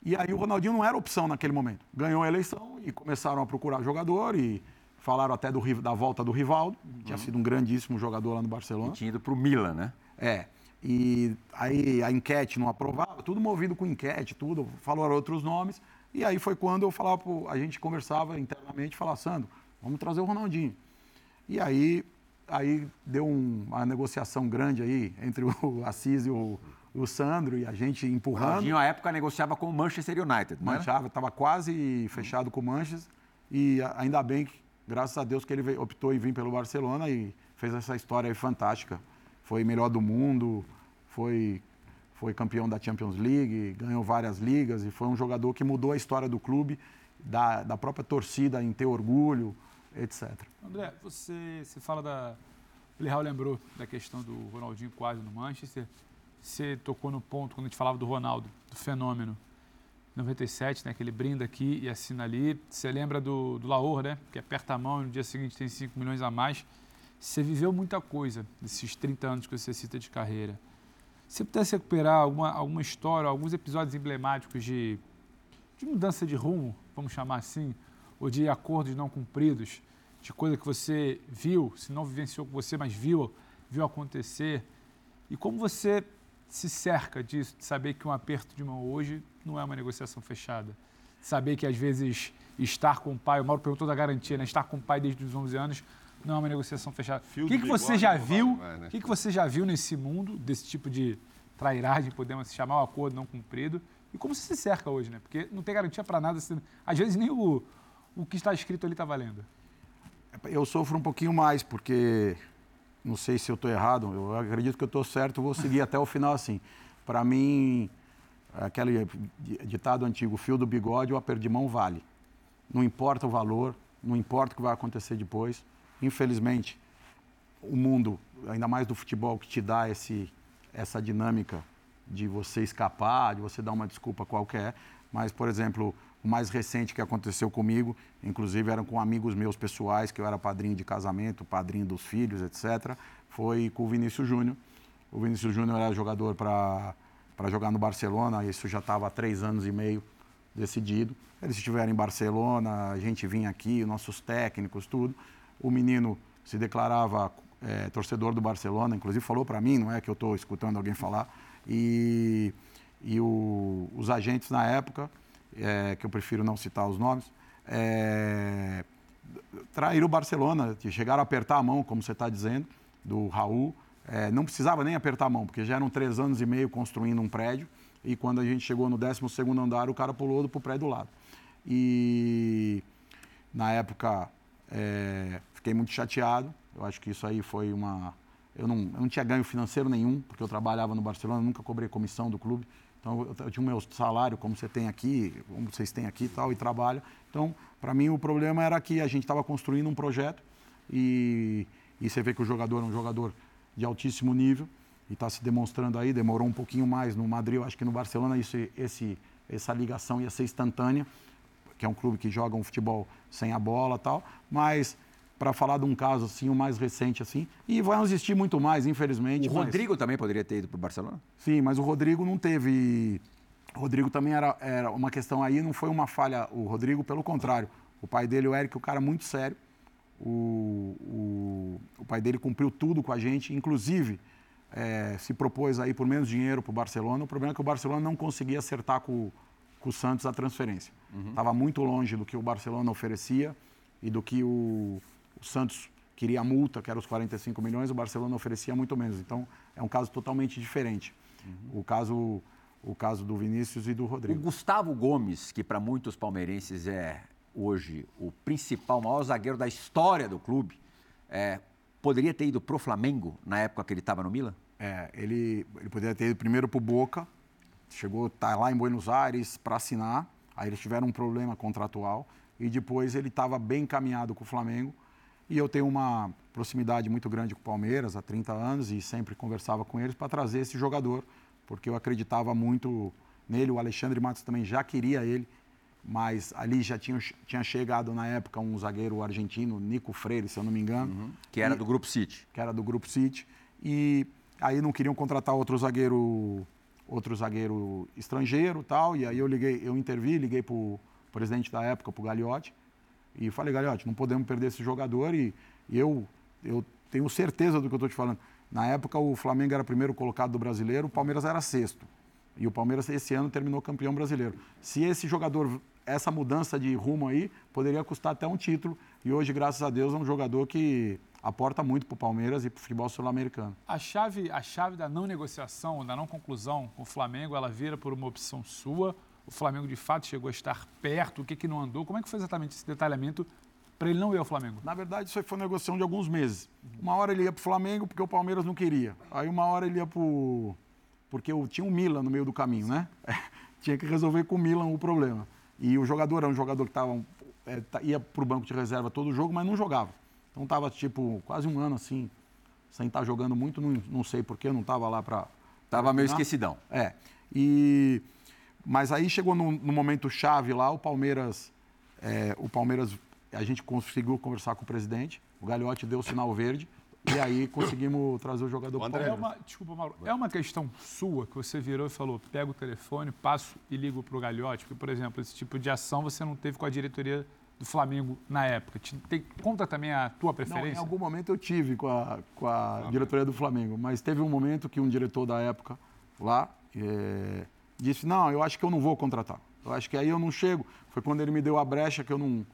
e aí o Ronaldinho não era opção naquele momento. Ganhou a eleição e começaram a procurar jogador e falaram até do, da volta do Rivaldo, que uhum. tinha sido um grandíssimo jogador lá no Barcelona. E tinha ido para o Milan, né? É. E aí a enquete não aprovava, tudo movido com enquete, tudo, falaram outros nomes. E aí foi quando eu falava, pro, a gente conversava internamente, falava, Sandro, vamos trazer o Ronaldinho. E aí, aí deu um, uma negociação grande aí entre o Assis e o, o Sandro e a gente empurrando. O Ronaldinho, à época, negociava com o Manchester United, não Manchava, estava quase fechado com o Manchester. E ainda bem que, graças a Deus, que ele optou em vir pelo Barcelona e fez essa história aí fantástica. Foi melhor do mundo, foi foi campeão da Champions League, ganhou várias ligas e foi um jogador que mudou a história do clube, da, da própria torcida em ter orgulho, etc. André, você, você fala da. O Real lembrou da questão do Ronaldinho quase no Manchester. Você tocou no ponto quando a gente falava do Ronaldo, do fenômeno. 97, né, que ele brinda aqui e assina ali. Você lembra do, do Laor, né? Que aperta a mão e no dia seguinte tem 5 milhões a mais. Você viveu muita coisa nesses 30 anos que você cita de carreira. Se pudesse recuperar alguma, alguma história, alguns episódios emblemáticos de, de mudança de rumo, vamos chamar assim, ou de acordos não cumpridos, de coisa que você viu, se não vivenciou com você, mas viu, viu acontecer, e como você se cerca disso, de saber que um aperto de mão hoje não é uma negociação fechada. Saber que às vezes estar com o pai, o Mauro perguntou da garantia, né? estar com o pai desde os 11 anos não é uma negociação fechada. O que, que você já viu? O né? que, que você já viu nesse mundo desse tipo de trairagem, podemos chamar o acordo não cumprido? E como você se cerca hoje, né? Porque não tem garantia para nada, às vezes nem o, o que está escrito ali está valendo. Eu sofro um pouquinho mais, porque não sei se eu estou errado, eu acredito que eu estou certo, vou seguir até o final assim. Para mim, aquele ditado antigo, fio do bigode ou a mão vale. Não importa o valor, não importa o que vai acontecer depois. Infelizmente, o mundo, ainda mais do futebol, que te dá esse, essa dinâmica de você escapar, de você dar uma desculpa qualquer. Mas, por exemplo, o mais recente que aconteceu comigo, inclusive eram com amigos meus pessoais, que eu era padrinho de casamento, padrinho dos filhos, etc., foi com o Vinícius Júnior. O Vinícius Júnior era jogador para jogar no Barcelona, isso já estava há três anos e meio decidido. Eles estiveram em Barcelona, a gente vinha aqui, nossos técnicos, tudo. O menino se declarava é, torcedor do Barcelona, inclusive falou para mim, não é que eu estou escutando alguém falar. E, e o, os agentes na época, é, que eu prefiro não citar os nomes, é, traíram o Barcelona, chegaram a apertar a mão, como você está dizendo, do Raul. É, não precisava nem apertar a mão, porque já eram três anos e meio construindo um prédio. E quando a gente chegou no 12 andar, o cara pulou para o prédio do lado. E na época é, fiquei muito chateado. Eu acho que isso aí foi uma. Eu não, eu não tinha ganho financeiro nenhum, porque eu trabalhava no Barcelona, nunca cobrei comissão do clube. Então, eu, eu tinha o meu salário, como você tem aqui, como vocês têm aqui e tal, e trabalha. Então, para mim, o problema era que a gente estava construindo um projeto e, e você vê que o jogador é um jogador de altíssimo nível e está se demonstrando aí. Demorou um pouquinho mais no Madrid, eu acho que no Barcelona isso, esse, essa ligação ia ser instantânea que é um clube que joga um futebol sem a bola tal, mas para falar de um caso assim, o mais recente assim, e vai existir muito mais, infelizmente. O mas... Rodrigo também poderia ter ido para o Barcelona? Sim, mas o Rodrigo não teve. O Rodrigo também era, era uma questão aí, não foi uma falha. O Rodrigo, pelo contrário, o pai dele, o Eric, o cara muito sério. O, o, o pai dele cumpriu tudo com a gente, inclusive é, se propôs aí por menos dinheiro para o Barcelona. O problema é que o Barcelona não conseguia acertar com, com o Santos a transferência. Estava uhum. muito longe do que o Barcelona oferecia e do que o, o, Santos queria a multa, que era os 45 milhões, o Barcelona oferecia muito menos. Então, é um caso totalmente diferente. Uhum. O caso o caso do Vinícius e do Rodrigo. O Gustavo Gomes, que para muitos palmeirenses é hoje o principal, maior zagueiro da história do clube, é, poderia ter ido para o Flamengo na época que ele estava no Milan? É, ele, ele poderia ter ido primeiro para o Boca, chegou, tá lá em Buenos Aires para assinar, aí eles tiveram um problema contratual e depois ele estava bem encaminhado com o Flamengo e eu tenho uma proximidade muito grande com o Palmeiras há 30 anos e sempre conversava com eles para trazer esse jogador, porque eu acreditava muito nele, o Alexandre Matos também já queria ele, mas ali já tinha, tinha chegado na época um zagueiro argentino, Nico Freire, se eu não me engano. Uhum. Que era e, do Grupo City. Que era do Grupo City. E aí não queriam contratar outro zagueiro outro zagueiro estrangeiro tal, e aí eu liguei, eu intervi, liguei para o presidente da época, para o Gagliotti, e falei, Gagliotti, não podemos perder esse jogador e, e eu, eu tenho certeza do que eu estou te falando. Na época o Flamengo era primeiro colocado do brasileiro, o Palmeiras era sexto. E o Palmeiras esse ano terminou campeão brasileiro. Se esse jogador, essa mudança de rumo aí, poderia custar até um título. E hoje, graças a Deus, é um jogador que aporta muito para o Palmeiras e para o futebol sul-americano. A chave, a chave da não negociação, da não conclusão com o Flamengo, ela vira por uma opção sua. O Flamengo de fato chegou a estar perto. O que, que não andou? Como é que foi exatamente esse detalhamento para ele não ir ao Flamengo? Na verdade, isso foi uma negociação de alguns meses. Uma hora ele ia para o Flamengo porque o Palmeiras não queria. Aí uma hora ele ia para. Porque eu tinha o Milan no meio do caminho, né? tinha que resolver com o Milan o problema. E o jogador era um jogador que tava, é, ia para o banco de reserva todo o jogo, mas não jogava. Então estava tipo quase um ano assim, sem estar tá jogando muito, não, não sei porquê, não estava lá para. Tava meio esquecidão. É. E Mas aí chegou no, no momento chave lá, o Palmeiras, é, o Palmeiras, a gente conseguiu conversar com o presidente, o Gagliotti deu o sinal verde, e aí conseguimos trazer o jogador André- É uma, desculpa, Mauro. É uma questão sua que você virou e falou: pega o telefone, passo e ligo para o Gagliotti? Porque, por exemplo, esse tipo de ação você não teve com a diretoria do Flamengo na época. Te- tem- conta também a tua Não, em preferência? algum momento eu tive com a, com a diretoria do Flamengo, mas teve um momento que um diretor da época lá é, disse: Não, eu acho que eu não vou contratar. Eu acho que aí eu não chego. Foi quando ele me deu a brecha que eu não.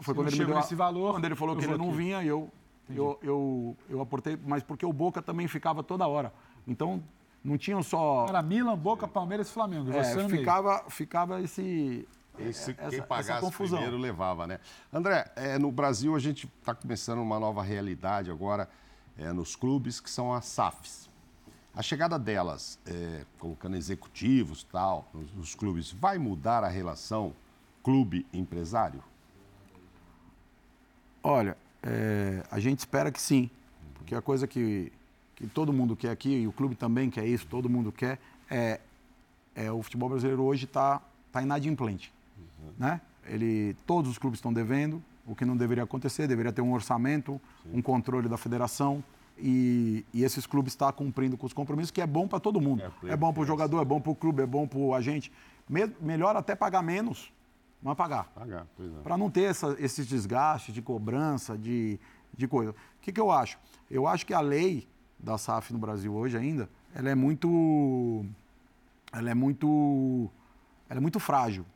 Foi quando não ele me deu a- nesse valor, Quando ele falou eu que ele não aqui. vinha, eu, eu, eu, eu aportei, mas porque o Boca também ficava toda hora. Então não tinham só. Era Milan, Boca, Palmeiras e Flamengo. é, meio. ficava, ficava esse. Esse, essa- quem essa pagasse confusão. primeiro levava, né? André, é, no Brasil a gente está começando uma nova realidade agora é, nos clubes, que são as SAFs. A chegada delas, é, colocando executivos tal, nos, nos clubes, vai mudar a relação clube-empresário? Olha, é, a gente espera que sim, porque a coisa que, que todo mundo quer aqui, e o clube também quer isso, todo mundo quer, é, é o futebol brasileiro hoje está tá inadimplente. Né? Ele, todos os clubes estão devendo, o que não deveria acontecer, deveria ter um orçamento, um controle da federação, e, e esses clubes estão cumprindo com os compromissos, que é bom para todo mundo. É, É, bom para o jogador, é bom para o clube, é bom para o agente. Me- melhor até pagar menos, mas pagar Pagar, pois é. para não ter essa, esses desgastes de cobrança, de, de coisa. O que, que eu acho? Eu acho que a lei da SAF no Brasil hoje ainda, ela é muito, ela é muito, ela é muito frágil,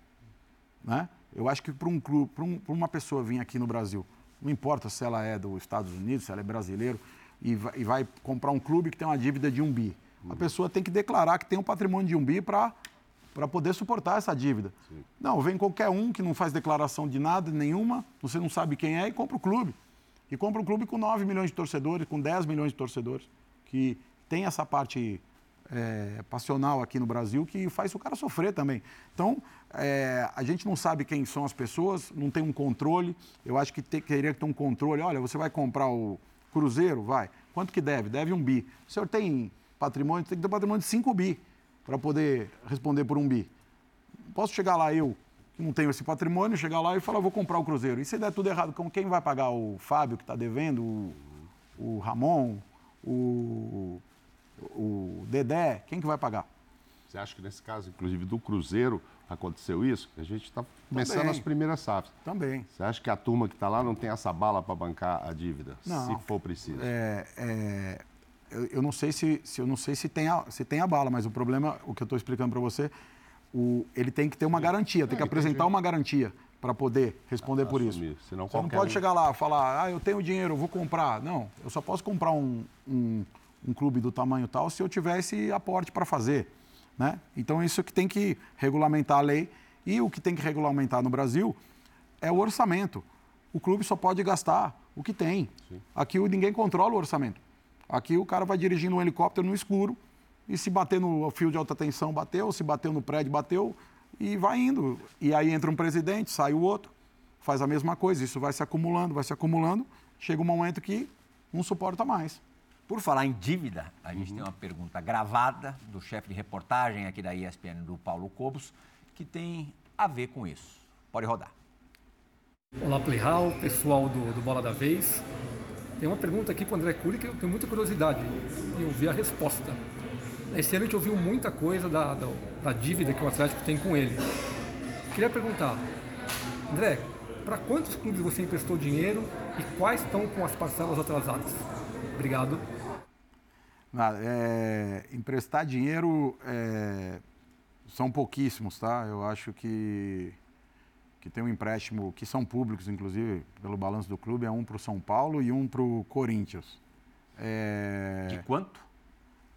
né? Eu acho que para um clube, para um, uma pessoa vir aqui no Brasil, não importa se ela é dos Estados Unidos, se ela é brasileiro, e vai, e vai comprar um clube que tem uma dívida de um bi, a pessoa tem que declarar que tem um patrimônio de um bi para para poder suportar essa dívida. Não, vem qualquer um que não faz declaração de nada, nenhuma, você não sabe quem é e compra o clube. E compra um clube com 9 milhões de torcedores, com 10 milhões de torcedores, que tem essa parte é, passional aqui no Brasil que faz o cara sofrer também. Então, é, a gente não sabe quem são as pessoas, não tem um controle. Eu acho que te- teria que ter um controle. Olha, você vai comprar o Cruzeiro? Vai. Quanto que deve? Deve um bi. O senhor tem patrimônio? Tem que ter patrimônio de 5 bi para poder responder por um bi. Posso chegar lá, eu, que não tenho esse patrimônio, chegar lá e falar, vou comprar o Cruzeiro. E se der tudo errado, com quem vai pagar? O Fábio, que está devendo? O, o Ramon? O, o Dedé? Quem que vai pagar? Você acha que nesse caso, inclusive do Cruzeiro, aconteceu isso? A gente está começando Também. as primeiras SAFs. Também. Você acha que a turma que está lá não tem essa bala para bancar a dívida, Não. se for preciso? É, é, eu, eu não sei se, se eu não sei se tem a, se tem a bala, mas o problema, o que eu estou explicando para você, o, ele tem que ter uma garantia, tem que apresentar uma garantia para poder responder por isso. Assumir, senão Você não pode um- chegar lá e falar, ah, eu tenho dinheiro, eu vou comprar. Não, eu só posso comprar um, um, um clube do tamanho tal se eu tiver esse aporte para fazer. Né? Então, isso que tem que regulamentar a lei. E o que tem que regulamentar no Brasil é o orçamento. O clube só pode gastar o que tem. Aqui o- ninguém controla o orçamento. Aqui o cara vai dirigindo um helicóptero no escuro e se bater no fio de alta tensão, bateu, se bateu no prédio, bateu e vai indo. E aí entra um presidente, sai o outro, faz a mesma coisa. Isso vai se acumulando, vai se acumulando. Chega um momento que não suporta mais. Por falar em dívida, a gente tem uma pergunta gravada do chefe de reportagem aqui da ESPN, do Paulo Cobos, que tem a ver com isso. Pode rodar. Olá, Playhall, pessoal do, do Bola da Vez. Tem uma pergunta aqui para o André Cury que eu tenho muita curiosidade em ouvir a resposta. Esse ano a gente ouviu muita coisa da, da, da dívida que o Atlético tem com ele. Queria perguntar, André, para quantos clubes você emprestou dinheiro e quais estão com as parcelas atrasadas? Obrigado. É, emprestar dinheiro é, são pouquíssimos, tá? Eu acho que, que tem um empréstimo, que são públicos, inclusive, pelo balanço do clube, é um para o São Paulo e um para o Corinthians. É, De quanto?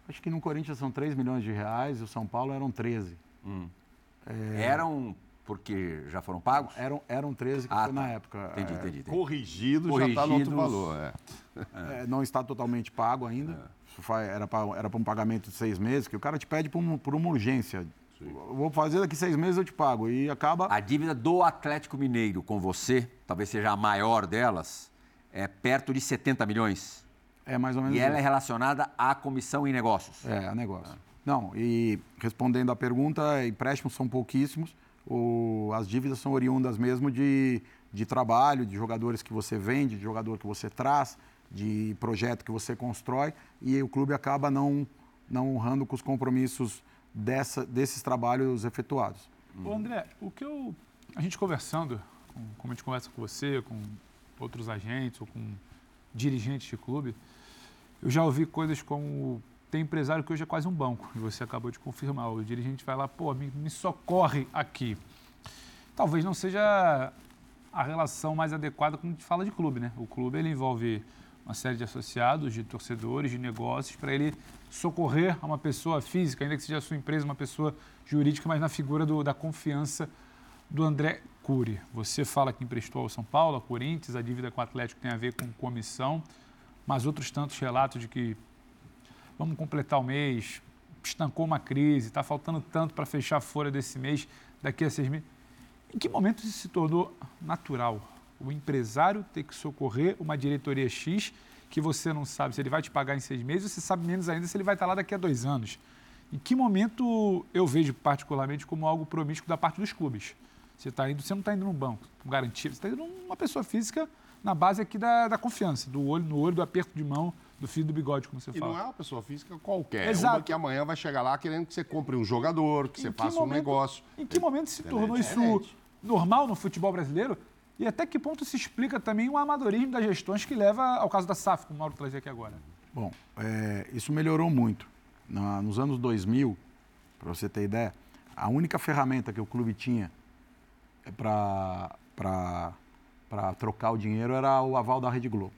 acho que no Corinthians são 3 milhões de reais e o São Paulo eram 13. Eram porque já foram pagos? Eram, eram 13 que Ah, foi na tá. época. Entendi, É, entendi. entendi. Corrigido, já está no outro Corrigidos. valor. É. É, não está totalmente pago ainda. Fa- era para era pra um pagamento de seis meses, que o cara te pede por, um- por uma urgência. Vou fazer daqui seis meses, eu te pago. E acaba. A dívida do Atlético Mineiro com você, talvez seja a maior delas, é perto de 70 milhões. É mais ou menos. E ela é relacionada à comissão em negócios. É, é negócio. Não, e respondendo à pergunta, empréstimos são pouquíssimos. O, as dívidas são oriundas mesmo de, de trabalho, de jogadores que você vende, de jogador que você traz, de projeto que você constrói, e o clube acaba não, não honrando com os compromissos dessa, desses trabalhos efetuados. Ô André, o que eu. A gente conversando, com, como a gente conversa com você, com outros agentes ou com dirigentes de clube, eu já ouvi coisas como tem empresário que hoje é quase um banco, e você acabou de confirmar. O dirigente vai lá, pô, me, me socorre aqui. Talvez não seja a relação mais adequada quando a gente fala de clube, né? O clube ele envolve uma série de associados, de torcedores, de negócios, para ele socorrer a uma pessoa física, ainda que seja a sua empresa, uma pessoa jurídica, mas na figura do, da confiança do André Cury. Você fala que emprestou ao São Paulo, a Corinthians, a dívida com o Atlético tem a ver com comissão, mas outros tantos relatos de que vamos completar o mês, estancou uma crise, está faltando tanto para fechar a folha desse mês, daqui a seis meses. Em que momento isso se tornou natural? O empresário ter que socorrer uma diretoria X que você não sabe se ele vai te pagar em seis meses, você sabe menos ainda se ele vai estar lá daqui a dois anos. Em que momento eu vejo particularmente como algo promíscuo da parte dos clubes? Você, tá indo, você não está indo num banco com garantia, você está indo numa pessoa física na base aqui da, da confiança, do olho no olho, do aperto de mão, do fio do bigode, como você e fala. não é uma pessoa física qualquer. Exato. É uma que amanhã vai chegar lá querendo que você compre um jogador, que Em você que faça um momento- negócio. Em que momento se tornou É isso normal no futebol brasileiro? E até que ponto se explica também o amadorismo das gestões que leva ao caso da SAF, como o Mauro trazia aqui agora? Bom, é, isso melhorou muito. Na- nos anos 2000, para você ter ideia, a única ferramenta que o clube tinha para trocar o dinheiro era o aval da Rede Globo.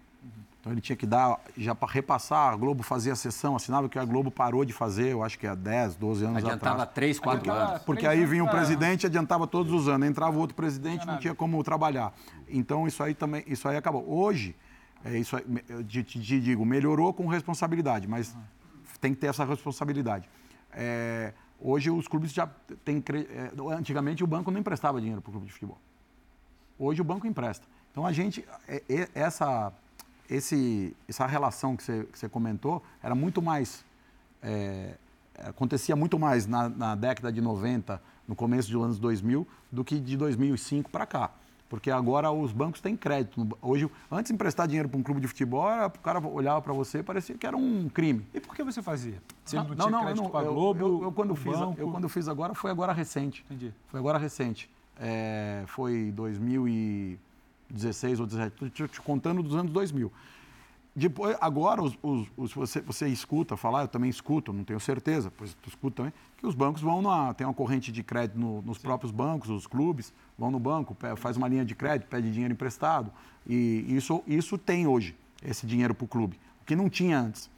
Então ele tinha que dar, já para repassar, a Globo fazia a sessão, assinava que a Globo parou de fazer, eu acho que há 10, 12 anos Adiantava atrás. 3, 4 Adiantava- anos. Porque aí vinha o pra- presidente adiantava todos os anos. Entrava outro presidente, não tinha como trabalhar. Então isso aí também, isso aí acabou. Hoje, é isso aí, eu te, te- digo, melhorou com responsabilidade, mas tem que ter essa responsabilidade. É, hoje os clubes já têm. é, antigamente o banco não emprestava dinheiro para o clube de futebol. Hoje o banco empresta. Então a gente, é- é- essa, esse, essa relação que você, que você comentou era muito mais. é, acontecia muito mais na, na década de 90, no começo dos anos 2000, do que de 2005 para cá. Porque agora os bancos têm crédito. Hoje, antes de emprestar dinheiro para um clube de futebol, era, o cara olhava para você e parecia que era um crime. E por que você fazia? Ele não, Não, tinha não, eu crédito não, com a eu- Globo, eu, eu quando fiz, banco... eu quando fiz agora foi agora recente. Entendi. Foi agora recente. É, foi 2016 ou 2017, estou te contando dos anos 2000. Depois, agora, os, os- os- você, você escuta falar, eu também escuto, não tenho certeza, pois tu escuta também, que os bancos vão na. Tem uma corrente de crédito no- nos próprios bancos, os clubes vão no banco, faz uma linha de crédito, pede dinheiro emprestado. E isso, isso tem hoje, esse dinheiro para o clube, o que não tinha antes.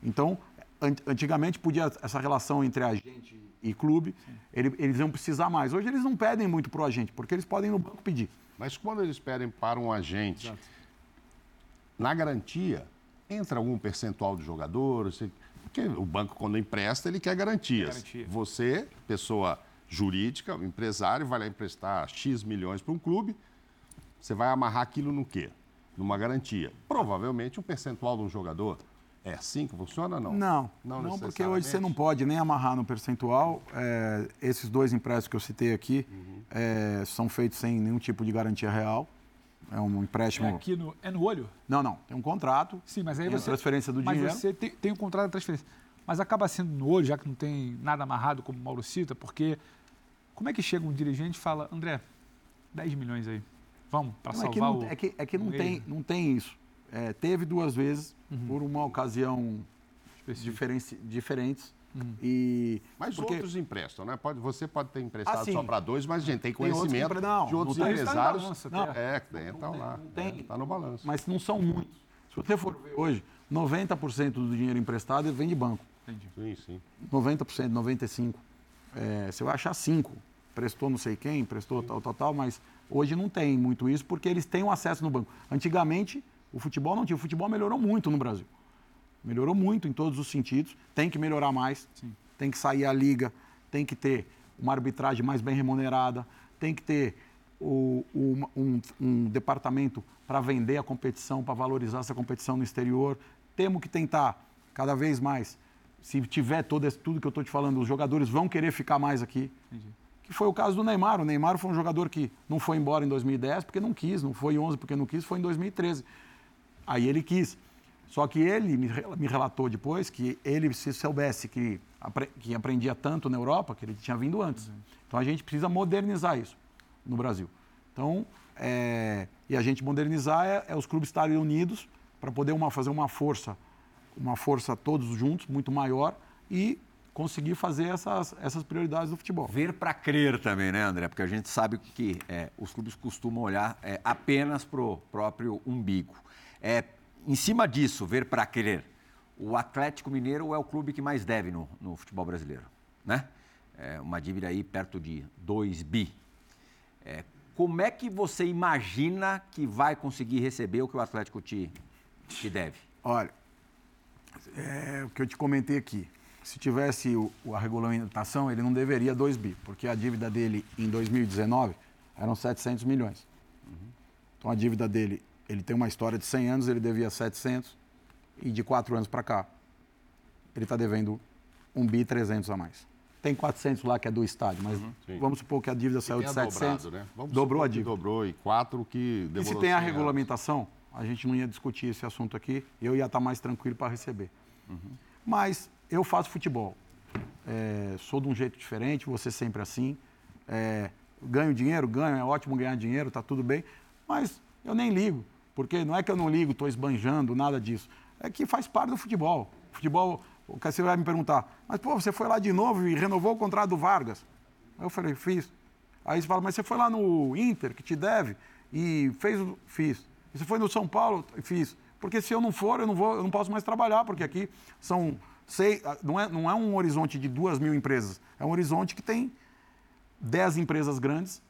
Então, an- antigamente podia essa relação entre agente e clube, ele- eles iam precisar mais. Hoje eles não pedem muito para o agente, porque eles podem ir no banco pedir. Mas quando eles pedem para um agente, na garantia, entra algum percentual do jogador? Você- Porque o banco, quando empresta, ele quer garantias. Garantia. Você, pessoa jurídica, empresário, vai lá emprestar X milhões para um clube, você vai amarrar aquilo no quê? Numa garantia. Provavelmente um percentual de um jogador. É assim que funciona ou não? Não, não, porque hoje você não pode nem amarrar no percentual. É, esses dois empréstimos que eu citei aqui Uhum. é, são feitos sem nenhum tipo de garantia real. É um É, empréstimo. aqui no, é no olho? Não, não. Tem um contrato. Sim, mas aí tem a você... transferência do mas dinheiro. você tem, tem um contrato de transferência. Mas acaba sendo no olho, já que não tem nada amarrado, como o Mauro cita, porque como é que chega um dirigente e fala, André, 10 milhões aí, vamos, para Não, é que salvar não, o... é que, é que não, tem, não tem isso. É, teve duas vezes, Uhum. por uma ocasião diferenci- diferentes. Uhum. E Mas porque- outros emprestam, né? Pode, você pode ter emprestado Ah, sim. só para dois, mas a gente tem Tem conhecimento não, de outros não tem. empresários. Está no Não. balanço É, que tem, tá lá. tem. Está no balanço. mas não são muitos. Se você for ver hoje, 90% do dinheiro emprestado vem de banco. Entendi. Sim, sim. 90%, 95%. É, você vai achar 5%. Prestou não sei quem, prestou tal, tal, tal, mas hoje não tem muito isso porque eles têm o acesso no banco. Antigamente, o futebol não tinha. O futebol melhorou muito no Brasil. Melhorou muito em todos os sentidos. Tem que melhorar mais. Tem que sair a liga. Tem que ter uma arbitragem mais bem remunerada. Tem que ter o- o- um, um departamento para vender a competição, para valorizar essa competição no exterior. Temos que tentar, cada vez mais, se tiver todo esse, tudo que eu estou te falando, os jogadores vão querer ficar mais aqui. Entendi. Que foi o caso do Neymar. O Neymar foi um jogador que não foi embora em 2010 porque não quis, não foi em 11 porque não quis, foi em 2013. Aí ele quis. Só que ele me relatou depois que ele, se soubesse que, que aprendia tanto na Europa, que ele tinha vindo antes. Então a gente precisa modernizar isso no Brasil. Então, é, e a gente modernizar é, é os clubes estarem unidos para poder uma, fazer uma força, uma força todos juntos, muito maior, e conseguir fazer essas, essas prioridades do futebol. Ver para crer também, né, André? Porque a gente sabe que é, os clubes costumam olhar é, apenas para o próprio umbigo. É, em cima disso, ver para crer, o Atlético Mineiro é o clube que mais deve no, no futebol brasileiro, né? É uma dívida aí perto de 2 bi. É, como é que você imagina que vai conseguir receber o que o Atlético te, te deve? Olha, é o que eu te comentei aqui. Se tivesse o, a regulamentação, ele não deveria 2 bi, porque a dívida dele em 2019 eram 700 milhões. Uhum. Então a dívida dele, ele tem uma história de 100 anos, ele devia 700 e de 4 anos para cá, ele está devendo 1 bi 300 a mais. Tem 400 lá que é do estádio, mas uhum, vamos supor que a dívida saiu de 700, dobrado, né? dobrou a dívida. Dobrou e 4 que E se tem a regulamentação, a gente não ia discutir esse assunto aqui, eu ia estar mais tranquilo para receber. Uhum. Mas eu faço futebol. É, sou de um jeito diferente, você sempre assim. É, ganho dinheiro, ganho, é ótimo ganhar dinheiro, tá tudo bem. Mas eu nem ligo, porque não é que eu não ligo, estou esbanjando, nada disso. É que faz parte do futebol. Futebol você vai me perguntar, mas pô, você foi lá de novo e renovou o contrato do Vargas? Eu falei, fiz. Aí você fala, mas você foi lá no Inter, que te deve, e fez, fiz. E você foi no São Paulo, fiz. Porque se eu não for, eu não, vou, eu não posso mais trabalhar, porque aqui são seis, não, é, não é um horizonte de duas mil empresas, é um horizonte que tem dez empresas grandes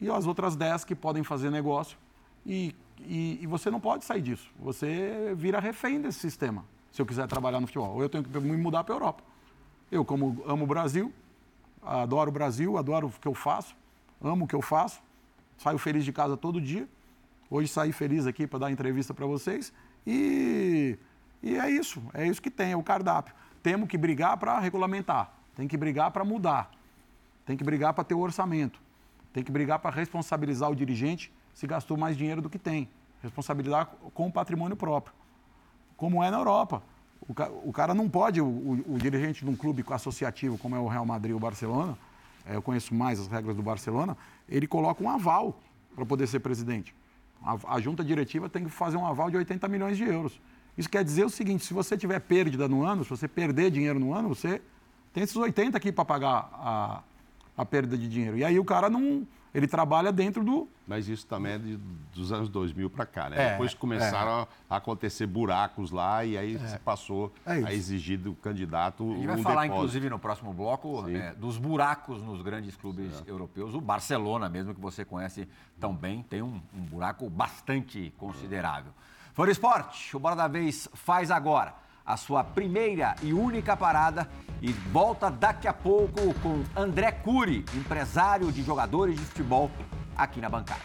e as outras dez que podem fazer negócio. E, e, e você não pode sair disso. Você vira refém desse sistema se eu quiser trabalhar no futebol. Ou eu tenho que me mudar para a Europa. Eu, como amo o Brasil, adoro o Brasil, adoro o que eu faço, amo o que eu faço, saio feliz de casa todo dia. Hoje saí feliz aqui para dar entrevista para vocês. E, e é isso, é isso que tem, é o cardápio. Temos que brigar para regulamentar, tem que brigar para mudar, tem que brigar para ter o orçamento, tem que brigar para responsabilizar o dirigente se gastou mais dinheiro do que tem, responsabilizar com o patrimônio próprio como é na Europa. O, ca, o cara não pode, o, o, o, dirigente de um clube associativo, como é o Real Madrid ou o Barcelona, é, eu conheço mais as regras do Barcelona, ele coloca um aval para poder ser presidente. A, a, junta diretiva tem que fazer um aval de 80 milhões de euros. Isso quer dizer o seguinte: se você tiver perda no ano, se você perder dinheiro no ano, você tem esses 80 aqui para pagar a, a perda de dinheiro. E aí o cara não, ele trabalha dentro do. Mas isso também é de, dos anos 2000 para cá, né? É, Depois começaram é. a acontecer buracos lá e aí é. se passou é a exigir do candidato. A gente vai falar, depósito. inclusive, no próximo bloco é, dos buracos nos grandes clubes europeus. O Barcelona, mesmo que você conhece tão bem, tem um, um buraco bastante considerável. For Esporte, o Bola da Vez faz agora a sua primeira e única parada e volta daqui a pouco com André Cury, empresário de jogadores de futebol, aqui na bancada.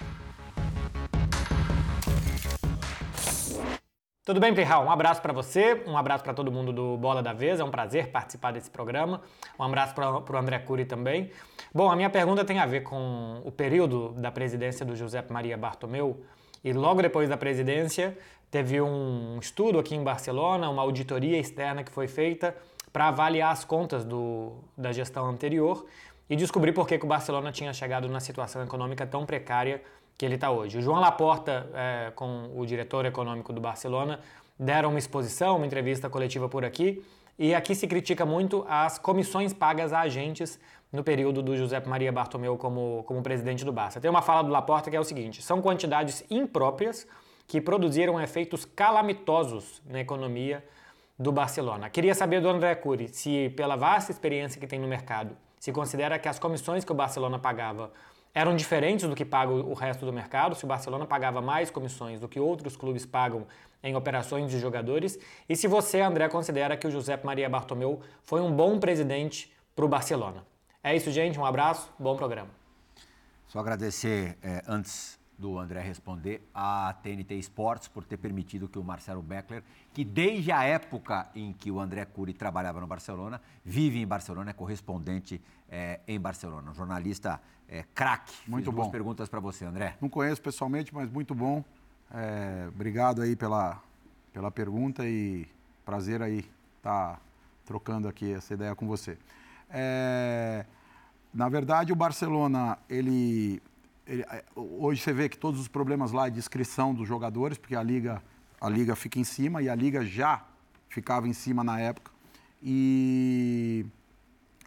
Tudo bem, Pirral? Um abraço para você, um abraço para todo mundo do Bola da Vez, é um prazer participar desse programa. Um abraço para o André Cury também. Bom, a minha pergunta tem a ver com o período da presidência do José Maria Bartomeu e logo depois da presidência Teve um estudo aqui em Barcelona, uma auditoria externa que foi feita para avaliar as contas do, da gestão anterior e descobrir por que, que o Barcelona tinha chegado na situação econômica tão precária que ele está hoje. O João Laporta, é, com o diretor econômico do Barcelona, deram uma exposição, uma entrevista coletiva por aqui, e aqui se critica muito as comissões pagas a agentes no período do José Maria Bartomeu como, como presidente do Barça. Tem uma fala do Laporta que é o seguinte: são quantidades impróprias que produziram efeitos calamitosos na economia do Barcelona. Queria saber do André Cury se, pela vasta experiência que tem no mercado, se considera que as comissões que o Barcelona pagava eram diferentes do que paga o resto do mercado, se o Barcelona pagava mais comissões do que outros clubes pagam em operações de jogadores, e se você, André, considera que o José Maria Bartomeu foi um bom presidente para o Barcelona. É isso, gente. Um abraço, bom programa. Só agradecer é, antes do André responder à TNT Esportes por ter permitido que o Marcelo Beckler, que desde a época em que o André Cury trabalhava no Barcelona, vive em Barcelona, é correspondente é, em Barcelona. Um jornalista é, craque. Muito Fiz bom. Duas perguntas para você, André. Não conheço pessoalmente, mas muito bom. É, obrigado aí pela, pela pergunta e prazer aí estar trocando aqui essa ideia com você. É, na verdade, o Barcelona, ele, ele- é, hoje você vê que todos os problemas lá é de inscrição dos jogadores, porque a liga, a liga fica em cima e a liga já ficava em cima na época. E,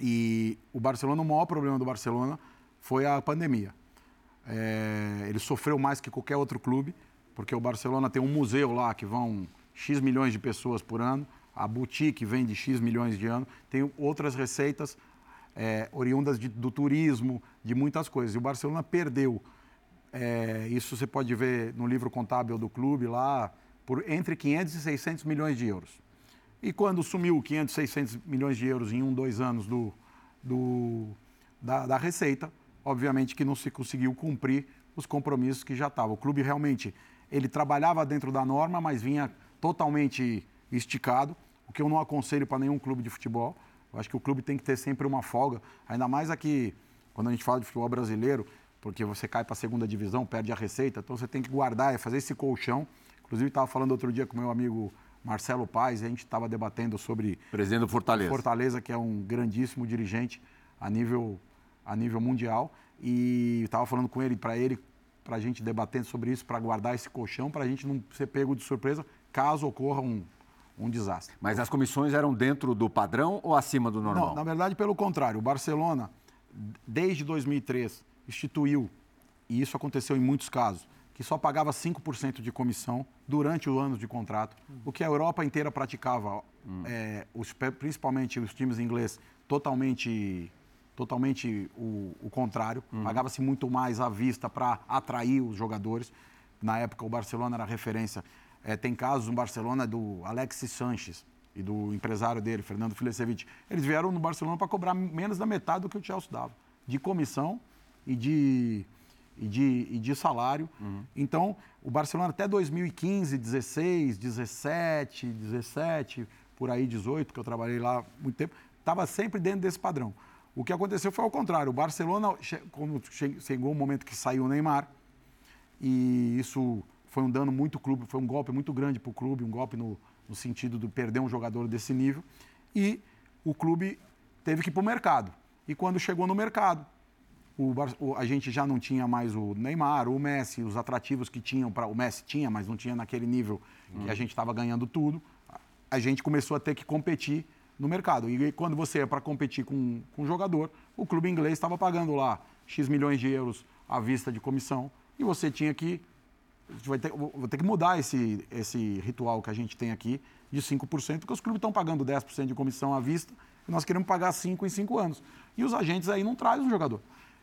e o Barcelona, o maior problema do Barcelona foi a pandemia. É, ele sofreu mais que qualquer outro clube, porque o Barcelona tem um museu lá que vão X milhões de pessoas por ano, a boutique vende X milhões de ano, tem outras receitas é, oriundas de- do turismo, de muitas coisas. E o Barcelona perdeu. é, isso você pode ver no livro contábil do clube lá, por entre 500 e 600 milhões de euros. E quando sumiu 500, 600 milhões de euros em um, dois anos do, do- da, da receita, obviamente que não se conseguiu cumprir os compromissos que já estavam. O clube realmente, ele trabalhava dentro da norma, mas vinha totalmente esticado, o que eu não aconselho para nenhum clube de futebol. Eu acho que o clube tem que ter sempre uma folga, ainda mais aqui, quando a gente fala de futebol brasileiro, porque você cai para a segunda divisão, perde a receita, então você tem que guardar e fazer esse colchão. Inclusive, estava falando outro dia com meu amigo Marcelo Paz, e a gente estava debatendo sobre Presidente do Fortaleza. Fortaleza, que é um grandíssimo dirigente a nível, a nível mundial. E estava falando com ele, para ele, para a gente debatendo sobre isso, para guardar esse colchão, para a gente não ser pego de surpresa caso ocorra um, um desastre. Mas as comissões eram dentro do padrão ou acima do normal? Não, na verdade, pelo contrário. O Barcelona, desde 2003, instituiu, e isso aconteceu em muitos casos, que só pagava 5% de comissão durante o ano de contrato, o que a Europa inteira praticava, é, os- principalmente os times ingleses, totalmente, totalmente o, o contrário. Pagava-se muito mais à vista para atrair os jogadores. Na época, o Barcelona era referência. É, tem casos no Barcelona do Alexis Sanches e do empresário dele, Fernando Filecevic. Eles vieram no Barcelona para cobrar menos da metade do que o Chelsea dava, de comissão e de, e de, e de salário. Então, o Barcelona até 2015, 16, 17, 17, por aí 18, que eu trabalhei lá muito tempo, estava sempre dentro desse padrão. O que aconteceu foi ao contrário. O Barcelona, quando che- chegou o momento que saiu o Neymar, e isso foi um dano muito clube, foi um golpe muito grande para o clube, um golpe no, no sentido de perder um jogador desse nível. E o clube teve que ir para o mercado. E quando chegou no mercado, o a gente já não tinha mais o Neymar, o Messi, os atrativos que tinham para o Messi tinha, mas não tinha naquele nível que a gente estava ganhando tudo. A gente começou a ter que competir no mercado. E quando você ia para competir com, com um jogador, o clube inglês estava pagando lá X milhões de euros à vista de comissão e você tinha que vai ter, vou ter que mudar esse, esse ritual que a gente tem aqui de 5%, porque os clubes estão pagando 10% de comissão à vista e nós queremos pagar 5% em 5 anos. E os agentes aí não trazem o jogador.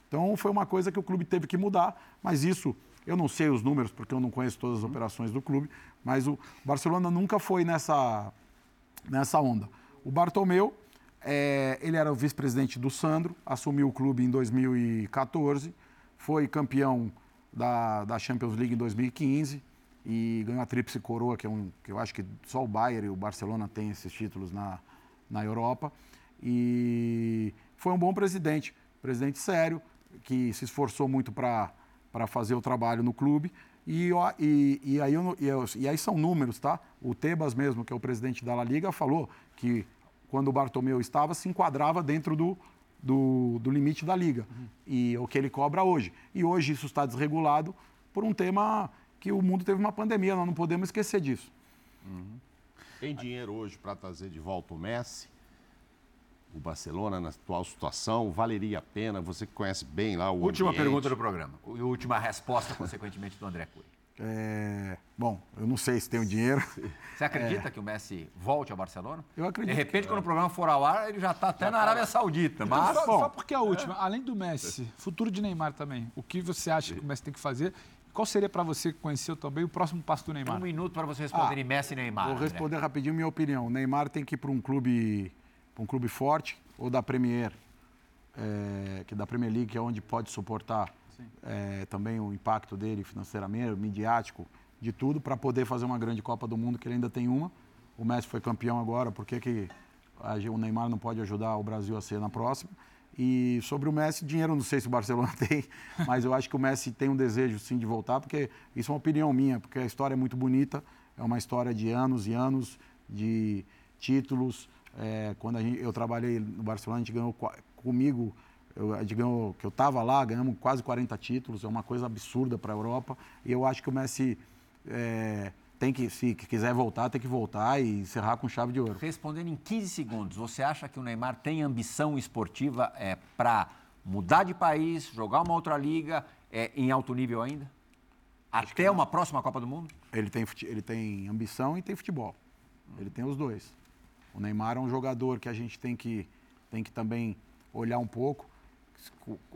Então foi uma coisa que o clube teve que mudar, mas isso, eu não sei os números, porque eu não conheço todas as operações do clube, mas o Barcelona nunca foi nessa, nessa onda. O Bartomeu, eh, ele era o vice-presidente do Sandro, assumiu o clube em 2014, foi campeão da, da Champions League em 2015 e ganhou a Tríplice Coroa, que, é um, que eu acho que só o Bayern e o Barcelona têm esses títulos na, na Europa. E foi um bom presidente, presidente sério, que se esforçou muito para fazer o trabalho no clube. E, e, e, aí e aí são números, tá? O Tebas mesmo, que é o presidente da La Liga, falou que quando o Bartomeu estava, se enquadrava dentro do, do, do limite da liga. E é o que ele cobra hoje. E hoje isso está desregulado por um tema que o mundo teve uma pandemia, nós não podemos esquecer disso. Tem dinheiro hoje para trazer de volta o Messi? O Barcelona, na atual situação, valeria a pena? Você que conhece bem lá o Última ambiente. pergunta do programa. E última resposta, consequentemente, do André Cury. É, bom, eu não sei se tenho dinheiro. Você acredita que o Messi volte ao Barcelona? Eu acredito. De repente, quando o programa for ao ar, ele já está até na Arábia Saudita. Então, Mas, só, bom, só porque é a última, além do Messi, futuro de Neymar também. O que você acha que o Messi tem que fazer? Qual seria para você que conheceu também o próximo passo do Neymar? um minuto para você responder Ah, em Messi e Neymar. Vou André. responder rapidinho minha opinião. O Neymar tem que ir para um clube, pra um clube forte ou da Premier, é, que da Premier League, que é onde pode suportar é, também o impacto dele financeiramente, midiático, de tudo, para poder fazer uma grande Copa do Mundo, que ele ainda tem uma. O Messi foi campeão agora, por que, que a- o Neymar não pode ajudar o Brasil a ser na próxima? E sobre o Messi, dinheiro não sei se o Barcelona tem, mas eu acho que o Messi tem um desejo sim de voltar, porque isso é uma opinião minha, porque a história é muito bonita, é uma história de anos e anos de títulos. É, quando gente- eu trabalhei no Barcelona, a gente ganhou comigo, eu, gente ganhou, que eu estava lá, ganhamos quase 40 títulos, é uma coisa absurda para a Europa. E eu acho que o Messi é, tem que, se quiser voltar, tem que voltar e encerrar com chave de ouro. Respondendo em 15 segundos, você acha que o Neymar tem ambição esportiva é, para mudar de país, jogar uma outra liga é, em alto nível ainda? Até uma próxima Copa do Mundo? Ele tem, ele tem ambição e tem futebol. Ele tem os dois. O Neymar é um jogador que a gente tem que, tem que também olhar um pouco.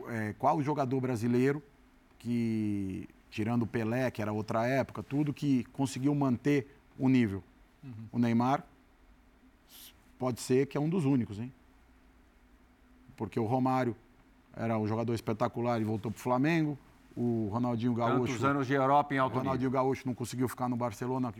É, qual o jogador brasileiro que, tirando o Pelé, que era outra época, tudo que conseguiu manter o nível. O Neymar pode ser que é um dos únicos, hein? Porque o Romário era um jogador espetacular e voltou para o Flamengo. O Ronaldinho Gaúcho. Tantos anos de Europa em O alto nível. Ronaldinho Gaúcho não conseguiu ficar no Barcelona,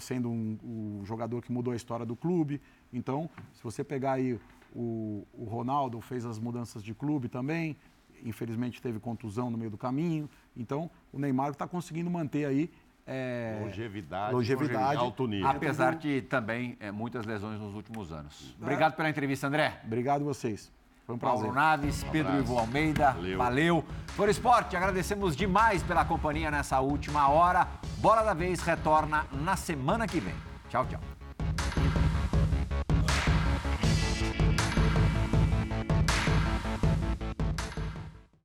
sendo um, o jogador que mudou a história do clube. Então, se você pegar aí o, o Ronaldo, fez as mudanças de clube também. Infelizmente teve contusão no meio do caminho. Então, o Neymar está conseguindo manter aí. eh, Longevidade, Longevidade. em alto nível. Apesar de também é, muitas lesões nos últimos anos. Obrigado pela entrevista, André. Obrigado vocês. Foi um prazer. Paulo Naves, Pedro abraço. Ivo Almeida, Valeu. valeu. Por Esporte, agradecemos demais pela companhia nessa última hora. Bola da Vez retorna na semana que vem. Tchau, tchau.